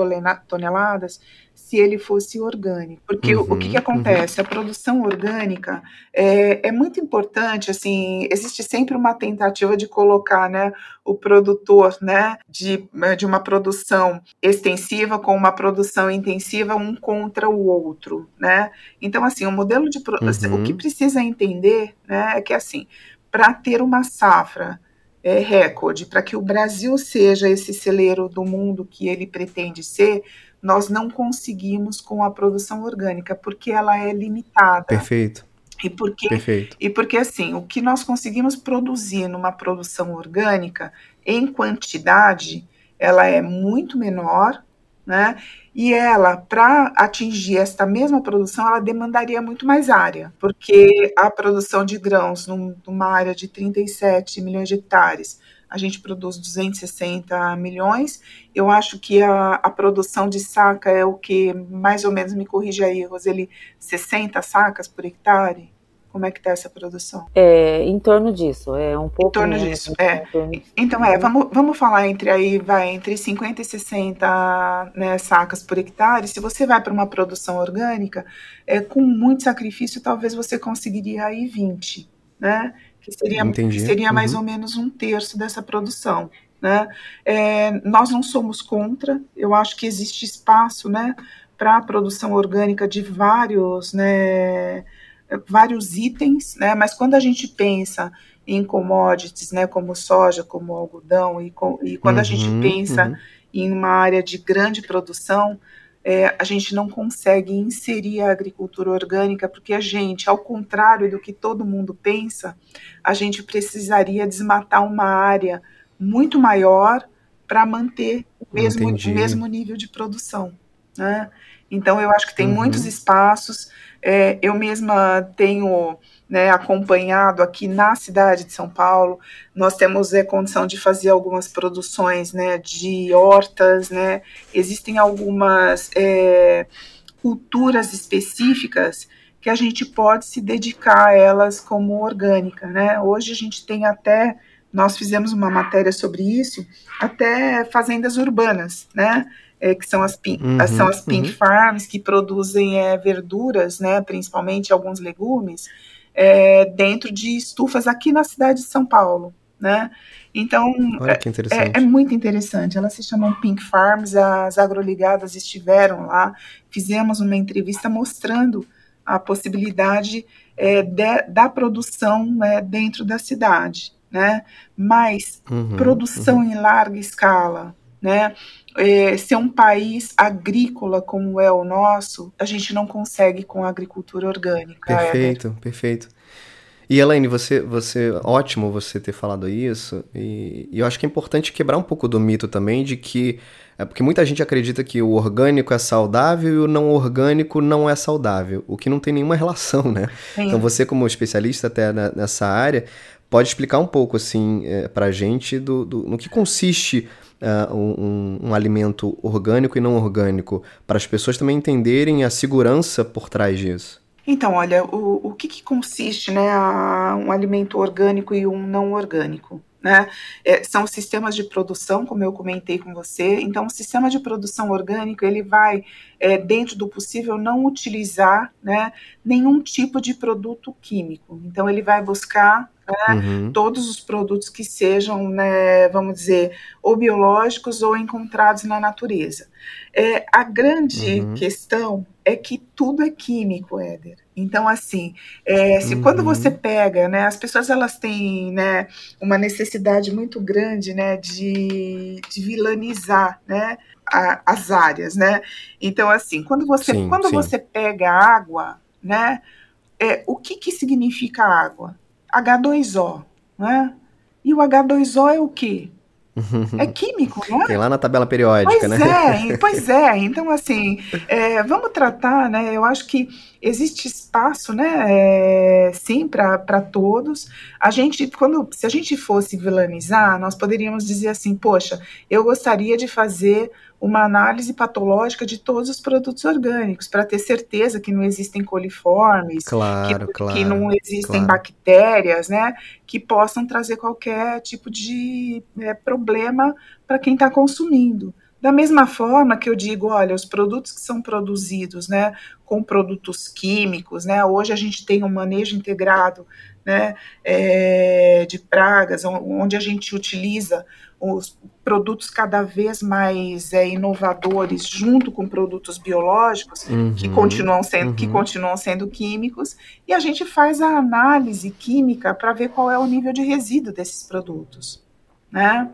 [SPEAKER 2] toneladas se ele fosse orgânico. Porque uhum, o que, que uhum. acontece? Uhum. A produção orgânica é, é, muito importante, assim, existe sempre uma tentativa de colocar né, o produtor né, de, de uma produção extensiva com uma produção intensiva um contra o outro. Né? Então, assim, o modelo de produção, uhum. o que uhum. precisa entender né, é que assim, para ter uma safra é, recorde, para que o Brasil seja esse celeiro do mundo que ele pretende ser, nós não conseguimos com a produção orgânica, porque ela é limitada.
[SPEAKER 5] Perfeito.
[SPEAKER 2] E porque,
[SPEAKER 5] Perfeito.
[SPEAKER 2] e porque assim, o que nós conseguimos produzir numa produção orgânica, em quantidade, ela é muito menor, né? E ela, para atingir esta mesma produção, ela demandaria muito mais área, porque a produção de grãos numa área de 37 milhões de hectares a gente produz 260 milhões. Eu acho que a, a produção de saca é o que, mais ou menos, me corrige aí, Roseli, 60 sacas por hectare? Como é que está essa produção?
[SPEAKER 3] É, em torno disso, é um pouco.
[SPEAKER 2] Em torno menos, disso, é. Torno... Então, é, vamos, vamos falar entre aí, vai, entre 50 e 60 né, sacas por hectare. Se você vai para uma produção orgânica, é, com muito sacrifício, talvez você conseguiria aí 20, né? que seria, que seria mais uhum. ou menos um terço dessa produção. Né? É, nós não somos contra, eu acho que existe espaço né, para a produção orgânica de vários, né, vários itens, né, mas quando a gente pensa em commodities, né, como soja, como algodão, e, com, e quando uhum, a gente uhum, pensa uhum. em uma área de grande produção, é, a gente não consegue inserir a agricultura orgânica, porque a gente, ao contrário do que todo mundo pensa, a gente precisaria desmatar uma área muito maior para manter o mesmo, o mesmo nível de produção. Né? Então, eu acho que tem uhum. muitos espaços. É, eu mesma tenho né, acompanhado aqui na cidade de São Paulo. Nós temos é, condição de fazer algumas produções né, de hortas, né? existem algumas é, culturas específicas que a gente pode se dedicar a elas como orgânica. Né? Hoje a gente tem até, nós fizemos uma matéria sobre isso, até fazendas urbanas, né? É, que são as pink, uhum, são as pink uhum. farms que produzem é, verduras, né, principalmente alguns legumes, é, dentro de estufas aqui na cidade de São Paulo, né? Então, é, é, muito interessante. Elas se chamam Pink Farms, as agroligadas estiveram lá, fizemos uma entrevista mostrando a possibilidade é, de, da produção né, dentro da cidade, né? Mas uhum, produção uhum. em larga escala, né? É, ser um país agrícola como é o nosso, a gente não consegue com a agricultura orgânica.
[SPEAKER 5] Perfeito, Éder. perfeito. E Elaine, você, você, ótimo você ter falado isso, e, e, eu acho que é importante quebrar um pouco do mito também de que, é porque muita gente acredita que o orgânico é saudável e o não orgânico não é saudável, o que não tem nenhuma relação, né? Sim. Então você como especialista até nessa área, pode explicar um pouco, assim, é, pra gente do, do, no que consiste uh, um, um, alimento orgânico e não orgânico, para as pessoas também entenderem a segurança por trás disso.
[SPEAKER 2] Então, olha, o, o que, que consiste né, a, um alimento orgânico e um não orgânico? Né? É, são sistemas de produção, como eu comentei com você. Então, o sistema de produção orgânico ele vai, é, dentro do possível, não utilizar né, nenhum tipo de produto químico. Então, ele vai buscar né, uhum. todos os produtos que sejam, né, vamos dizer, ou biológicos ou encontrados na natureza. É, a grande uhum. questão é que tudo é químico, Éder. Então, assim, é, se uhum. quando você pega, né, as pessoas elas têm, né, uma necessidade muito grande, né, de, de vilanizar, né, a, as áreas, né. Então, assim, quando você, sim, quando sim. você pega água, né, é, o que que significa água? H2O, né? E o H2O é o quê? É químico, não é?
[SPEAKER 5] Tem lá na tabela periódica,
[SPEAKER 2] pois
[SPEAKER 5] né?
[SPEAKER 2] É, pois é. Então, assim, é, vamos tratar, né? Eu acho que existe espaço, né? É, sim, para todos. A gente, quando, se a gente fosse vilanizar, nós poderíamos dizer assim, poxa, eu gostaria de fazer uma análise patológica de todos os produtos orgânicos, para ter certeza que não existem coliformes,
[SPEAKER 5] claro,
[SPEAKER 2] que,
[SPEAKER 5] claro,
[SPEAKER 2] que não existem
[SPEAKER 5] claro.
[SPEAKER 2] bactérias, né, que possam trazer qualquer tipo de é, problema para quem está consumindo. Da mesma forma que eu digo, olha, os produtos que são produzidos, né, com produtos químicos, né, hoje a gente tem um manejo integrado, né, é, de pragas, onde a gente utiliza os produtos cada vez mais é, inovadores junto com produtos biológicos uhum, que continuam sendo uhum. que continuam sendo químicos e a gente faz a análise química para ver qual é o nível de resíduo desses produtos, né?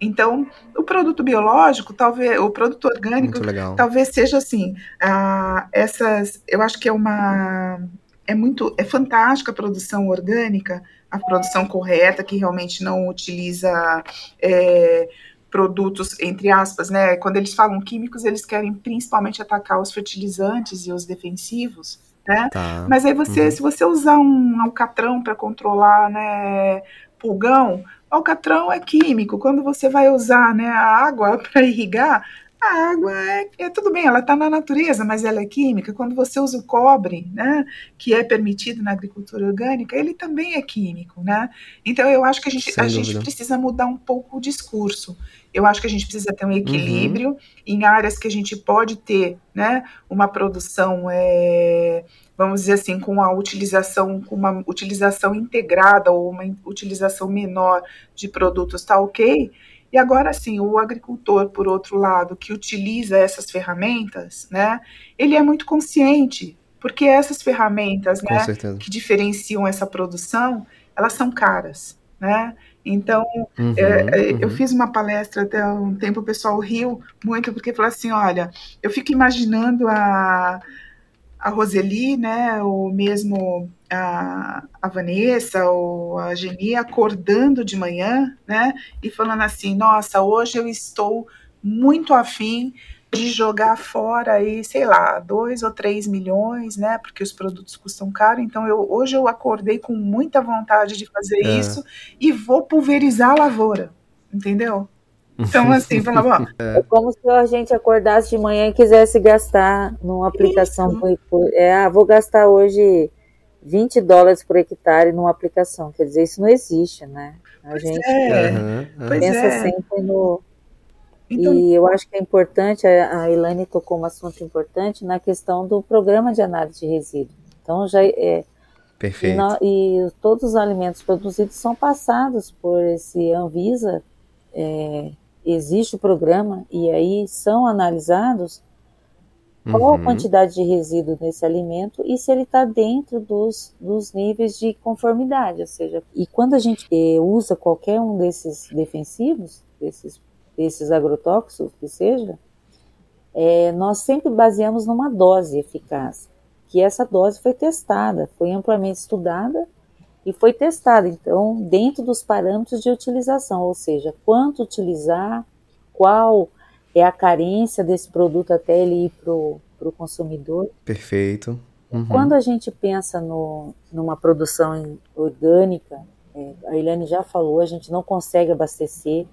[SPEAKER 2] Então, o produto biológico, talvez, o produto orgânico, talvez seja assim, ah, essas, eu acho que é uma, é muito, é fantástica a produção orgânica, a produção correta, que realmente não utiliza é, produtos, entre aspas, né? Quando eles falam químicos, eles querem principalmente atacar os fertilizantes e os defensivos, né? Tá. Mas aí você, uhum. se você usar um alcatrão para controlar, né, pulgão, alcatrão é químico. Quando você vai usar, né, a água para irrigar, a água é, é tudo bem, ela está na natureza, mas ela é química. Quando você usa o cobre, né, que é permitido na agricultura orgânica, ele também é químico, né? Então eu acho que a gente, a gente precisa mudar um pouco o discurso. Eu acho que a gente precisa ter um uhum. equilíbrio uhum. em áreas que a gente pode ter, né, uma produção é, vamos dizer assim, com a utilização, com uma utilização integrada ou uma utilização menor de produtos, está ok. E agora sim, o agricultor, por outro lado, que utiliza essas ferramentas, né, ele é muito consciente, porque essas ferramentas, né, que diferenciam essa produção, elas são caras, né? Então, uhum, é, uhum. eu fiz uma palestra até um tempo, o pessoal riu muito, porque falou assim: olha, eu fico imaginando a, a Roseli, né, ou mesmo a, a Vanessa ou a Geni acordando de manhã, né, e falando assim, nossa, hoje eu estou muito afim de jogar fora aí, sei lá, dois ou três milhões, né? Porque os produtos custam caro. Então, eu, hoje eu acordei com muita vontade de fazer é. isso e vou pulverizar a lavoura, entendeu? Então, assim, falava,
[SPEAKER 3] ó. É como se a gente acordasse de manhã e quisesse gastar numa aplicação. Por, por, é, ah, vou gastar hoje 20 dólares por hectare numa aplicação. Quer dizer, isso não existe, né? A pois gente é. pensa é. sempre no. Então, e eu acho que é importante, a Ilane tocou um assunto importante na questão do programa de análise de resíduos. Então, já é.
[SPEAKER 5] Perfeito.
[SPEAKER 3] E, e todos os alimentos produzidos são passados por esse Anvisa. É, existe o programa e aí são analisados qual uhum. a quantidade de resíduo nesse alimento e se ele está dentro dos, dos níveis de conformidade, ou seja, e quando a gente eh, usa qualquer um desses defensivos, desses, desses agrotóxicos que seja, é, nós sempre baseamos numa dose eficaz, que essa dose foi testada, foi amplamente estudada e foi testada, então, dentro dos parâmetros de utilização, ou seja, quanto utilizar, qual é a carência desse produto até ele ir para o consumidor.
[SPEAKER 5] Perfeito.
[SPEAKER 3] Uhum. Quando a gente pensa no, numa produção orgânica, é, a Eliane já falou, a gente não consegue abastecer.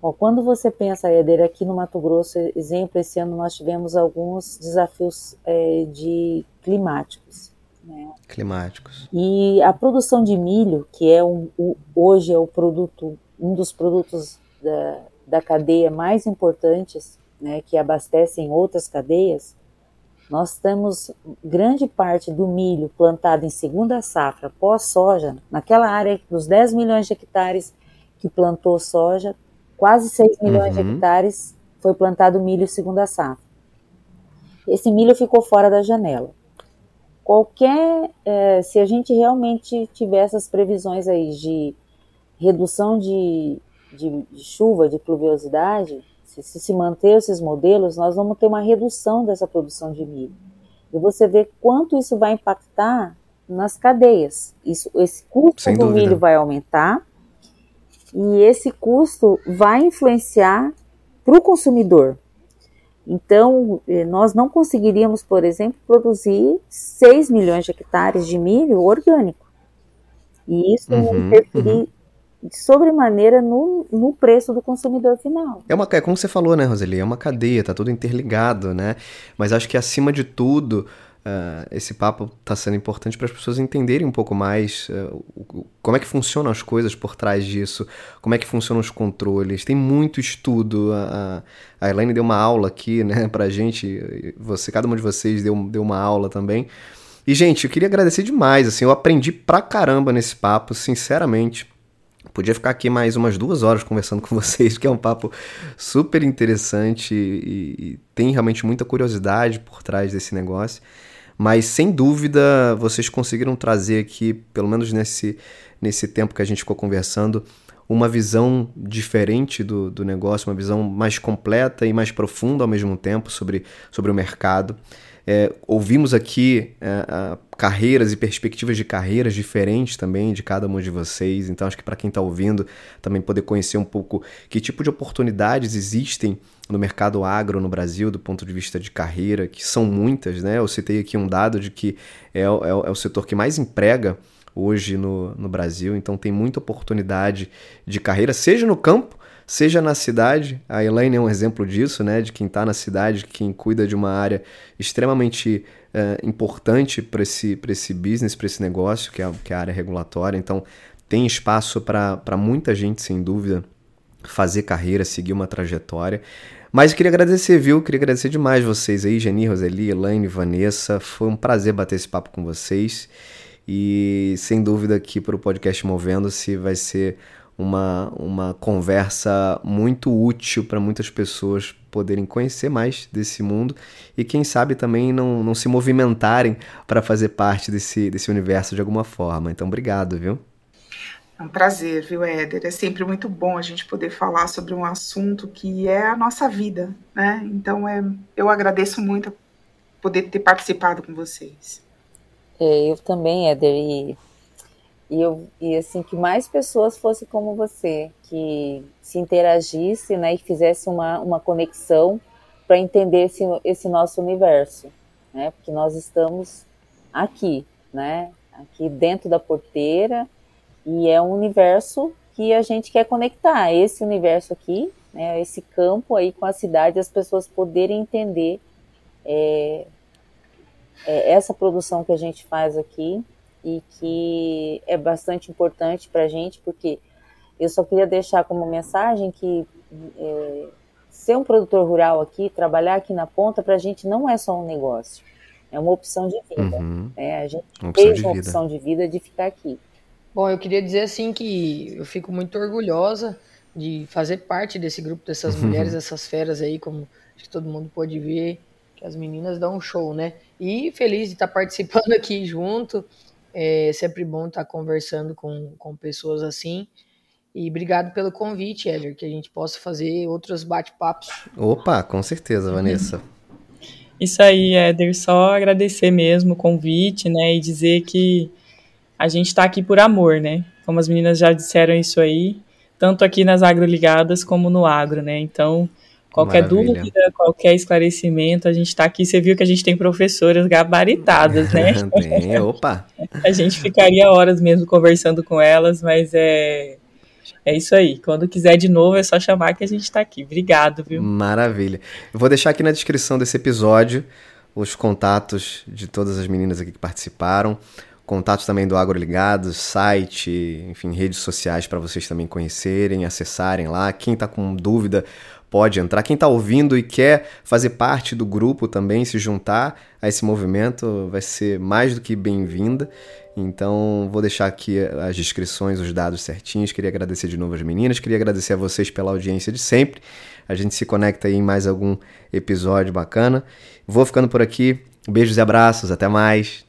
[SPEAKER 3] Bom, quando você pensa, Éder, aqui no Mato Grosso, exemplo, esse ano nós tivemos alguns desafios é, de climáticos. Né?
[SPEAKER 5] Climáticos.
[SPEAKER 3] E a produção de milho, que é um, o, hoje é o produto, um dos produtos da, da cadeia mais importantes, né, que abastecem outras cadeias, nós temos grande parte do milho plantado em segunda safra pós-soja, naquela área dos 10 milhões de hectares que plantou soja, quase 6 milhões uhum. de hectares foi plantado milho segunda safra. Esse milho ficou fora da janela qualquer, é, se a gente realmente tiver essas previsões aí de redução de, de, de chuva, de pluviosidade, se, se, se manter esses modelos, nós vamos ter uma redução dessa produção de milho. E você vê quanto isso vai impactar nas cadeias. Isso, esse custo Sem do dúvida. milho vai aumentar e esse custo vai influenciar para o consumidor. Então, eh, nós não conseguiríamos, por exemplo, produzir 6 milhões de hectares de milho orgânico. E isso uhum, interferir uhum. sobremaneira no, no preço do consumidor final.
[SPEAKER 5] É uma, é como você falou, né, Roseli? É uma cadeia, tá tudo interligado, né? Mas acho que acima de tudo, Uh, esse papo está sendo importante para as pessoas entenderem um pouco mais uh, o, como é que funcionam as coisas por trás disso, como é que funcionam os controles. Tem muito estudo. A, a Elaine deu uma aula aqui, né, para a gente. Você, cada um de vocês deu, deu uma aula também. E, gente, eu queria agradecer demais. Assim, eu aprendi pra caramba nesse papo, sinceramente. Podia ficar aqui mais umas duas horas conversando com vocês, que é um papo super interessante e, e tem realmente muita curiosidade por trás desse negócio. Mas sem dúvida vocês conseguiram trazer aqui, pelo menos nesse, nesse tempo que a gente ficou conversando, uma visão diferente do, do negócio, uma visão mais completa e mais profunda ao mesmo tempo sobre, sobre o mercado. É, ouvimos aqui é, carreiras e perspectivas de carreiras diferentes também de cada um de vocês. Então, acho que para quem está ouvindo, também poder conhecer um pouco que tipo de oportunidades existem no mercado agro no Brasil, do ponto de vista de carreira, que são muitas, né? Eu citei aqui um dado de que é, é, é o setor que mais emprega hoje no, no Brasil, então tem muita oportunidade de carreira, seja no campo, seja na cidade. A Elaine é um exemplo disso, né? De quem está na cidade, quem cuida de uma área extremamente uh, importante para esse, esse business, para esse negócio, que é, que é a área regulatória. Então, tem espaço para muita gente, sem dúvida, fazer carreira, seguir uma trajetória. Mas eu queria agradecer, viu? Queria agradecer demais vocês aí, Geni, Roseli, Elaine, Vanessa. Foi um prazer bater esse papo com vocês. E sem dúvida aqui para o podcast Movendo-se vai ser uma, uma conversa muito útil para muitas pessoas poderem conhecer mais desse mundo e quem sabe também não, não se movimentarem para fazer parte desse, desse universo de alguma forma. Então, obrigado, viu?
[SPEAKER 2] É um prazer, viu, Éder? É sempre muito bom a gente poder falar sobre um assunto que é a nossa vida, né? Então, é, eu agradeço muito poder ter participado com vocês.
[SPEAKER 3] É, eu também, Éder, e, e, eu, e assim, que mais pessoas fossem como você, que se interagisse, né, e fizesse uma, uma conexão para entender esse, esse nosso universo, né? Porque nós estamos aqui, né? Aqui dentro da porteira, e é um universo que a gente quer conectar. Esse universo aqui, né, esse campo aí com a cidade, as pessoas poderem entender é, é, essa produção que a gente faz aqui e que é bastante importante para a gente, porque eu só queria deixar como mensagem que é, ser um produtor rural aqui, trabalhar aqui na ponta, para a gente não é só um negócio, é uma opção de vida.
[SPEAKER 5] Uhum.
[SPEAKER 3] Né? A gente uma fez uma opção de vida de ficar aqui.
[SPEAKER 4] Bom, eu queria dizer assim que eu fico muito orgulhosa de fazer parte desse grupo dessas uhum. mulheres, dessas feras aí, como acho que todo mundo pode ver, que as meninas dão um show, né? E feliz de estar participando aqui junto. É sempre bom estar conversando com, com pessoas assim. E obrigado pelo convite, Éder, que a gente possa fazer outros bate-papos.
[SPEAKER 5] Opa, com certeza, Vanessa.
[SPEAKER 1] Isso aí, Éder, só agradecer mesmo o convite, né, e dizer que a gente está aqui por amor, né? Como as meninas já disseram isso aí, tanto aqui nas agroligadas como no agro, né? Então, qualquer Maravilha. dúvida, qualquer esclarecimento, a gente está aqui. Você viu que a gente tem professoras gabaritadas, né?
[SPEAKER 5] tem, opa!
[SPEAKER 1] a gente ficaria horas mesmo conversando com elas, mas é. É isso aí. Quando quiser de novo, é só chamar que a gente está aqui. Obrigado, viu?
[SPEAKER 5] Maravilha. Eu vou deixar aqui na descrição desse episódio os contatos de todas as meninas aqui que participaram contatos também do AgroLigados, site, enfim, redes sociais para vocês também conhecerem, acessarem lá. Quem está com dúvida pode entrar. Quem está ouvindo e quer fazer parte do grupo também, se juntar a esse movimento, vai ser mais do que bem-vinda. Então, vou deixar aqui as descrições, os dados certinhos. Queria agradecer de novo as meninas, queria agradecer a vocês pela audiência de sempre. A gente se conecta aí em mais algum episódio bacana. Vou ficando por aqui. Beijos e abraços, até mais.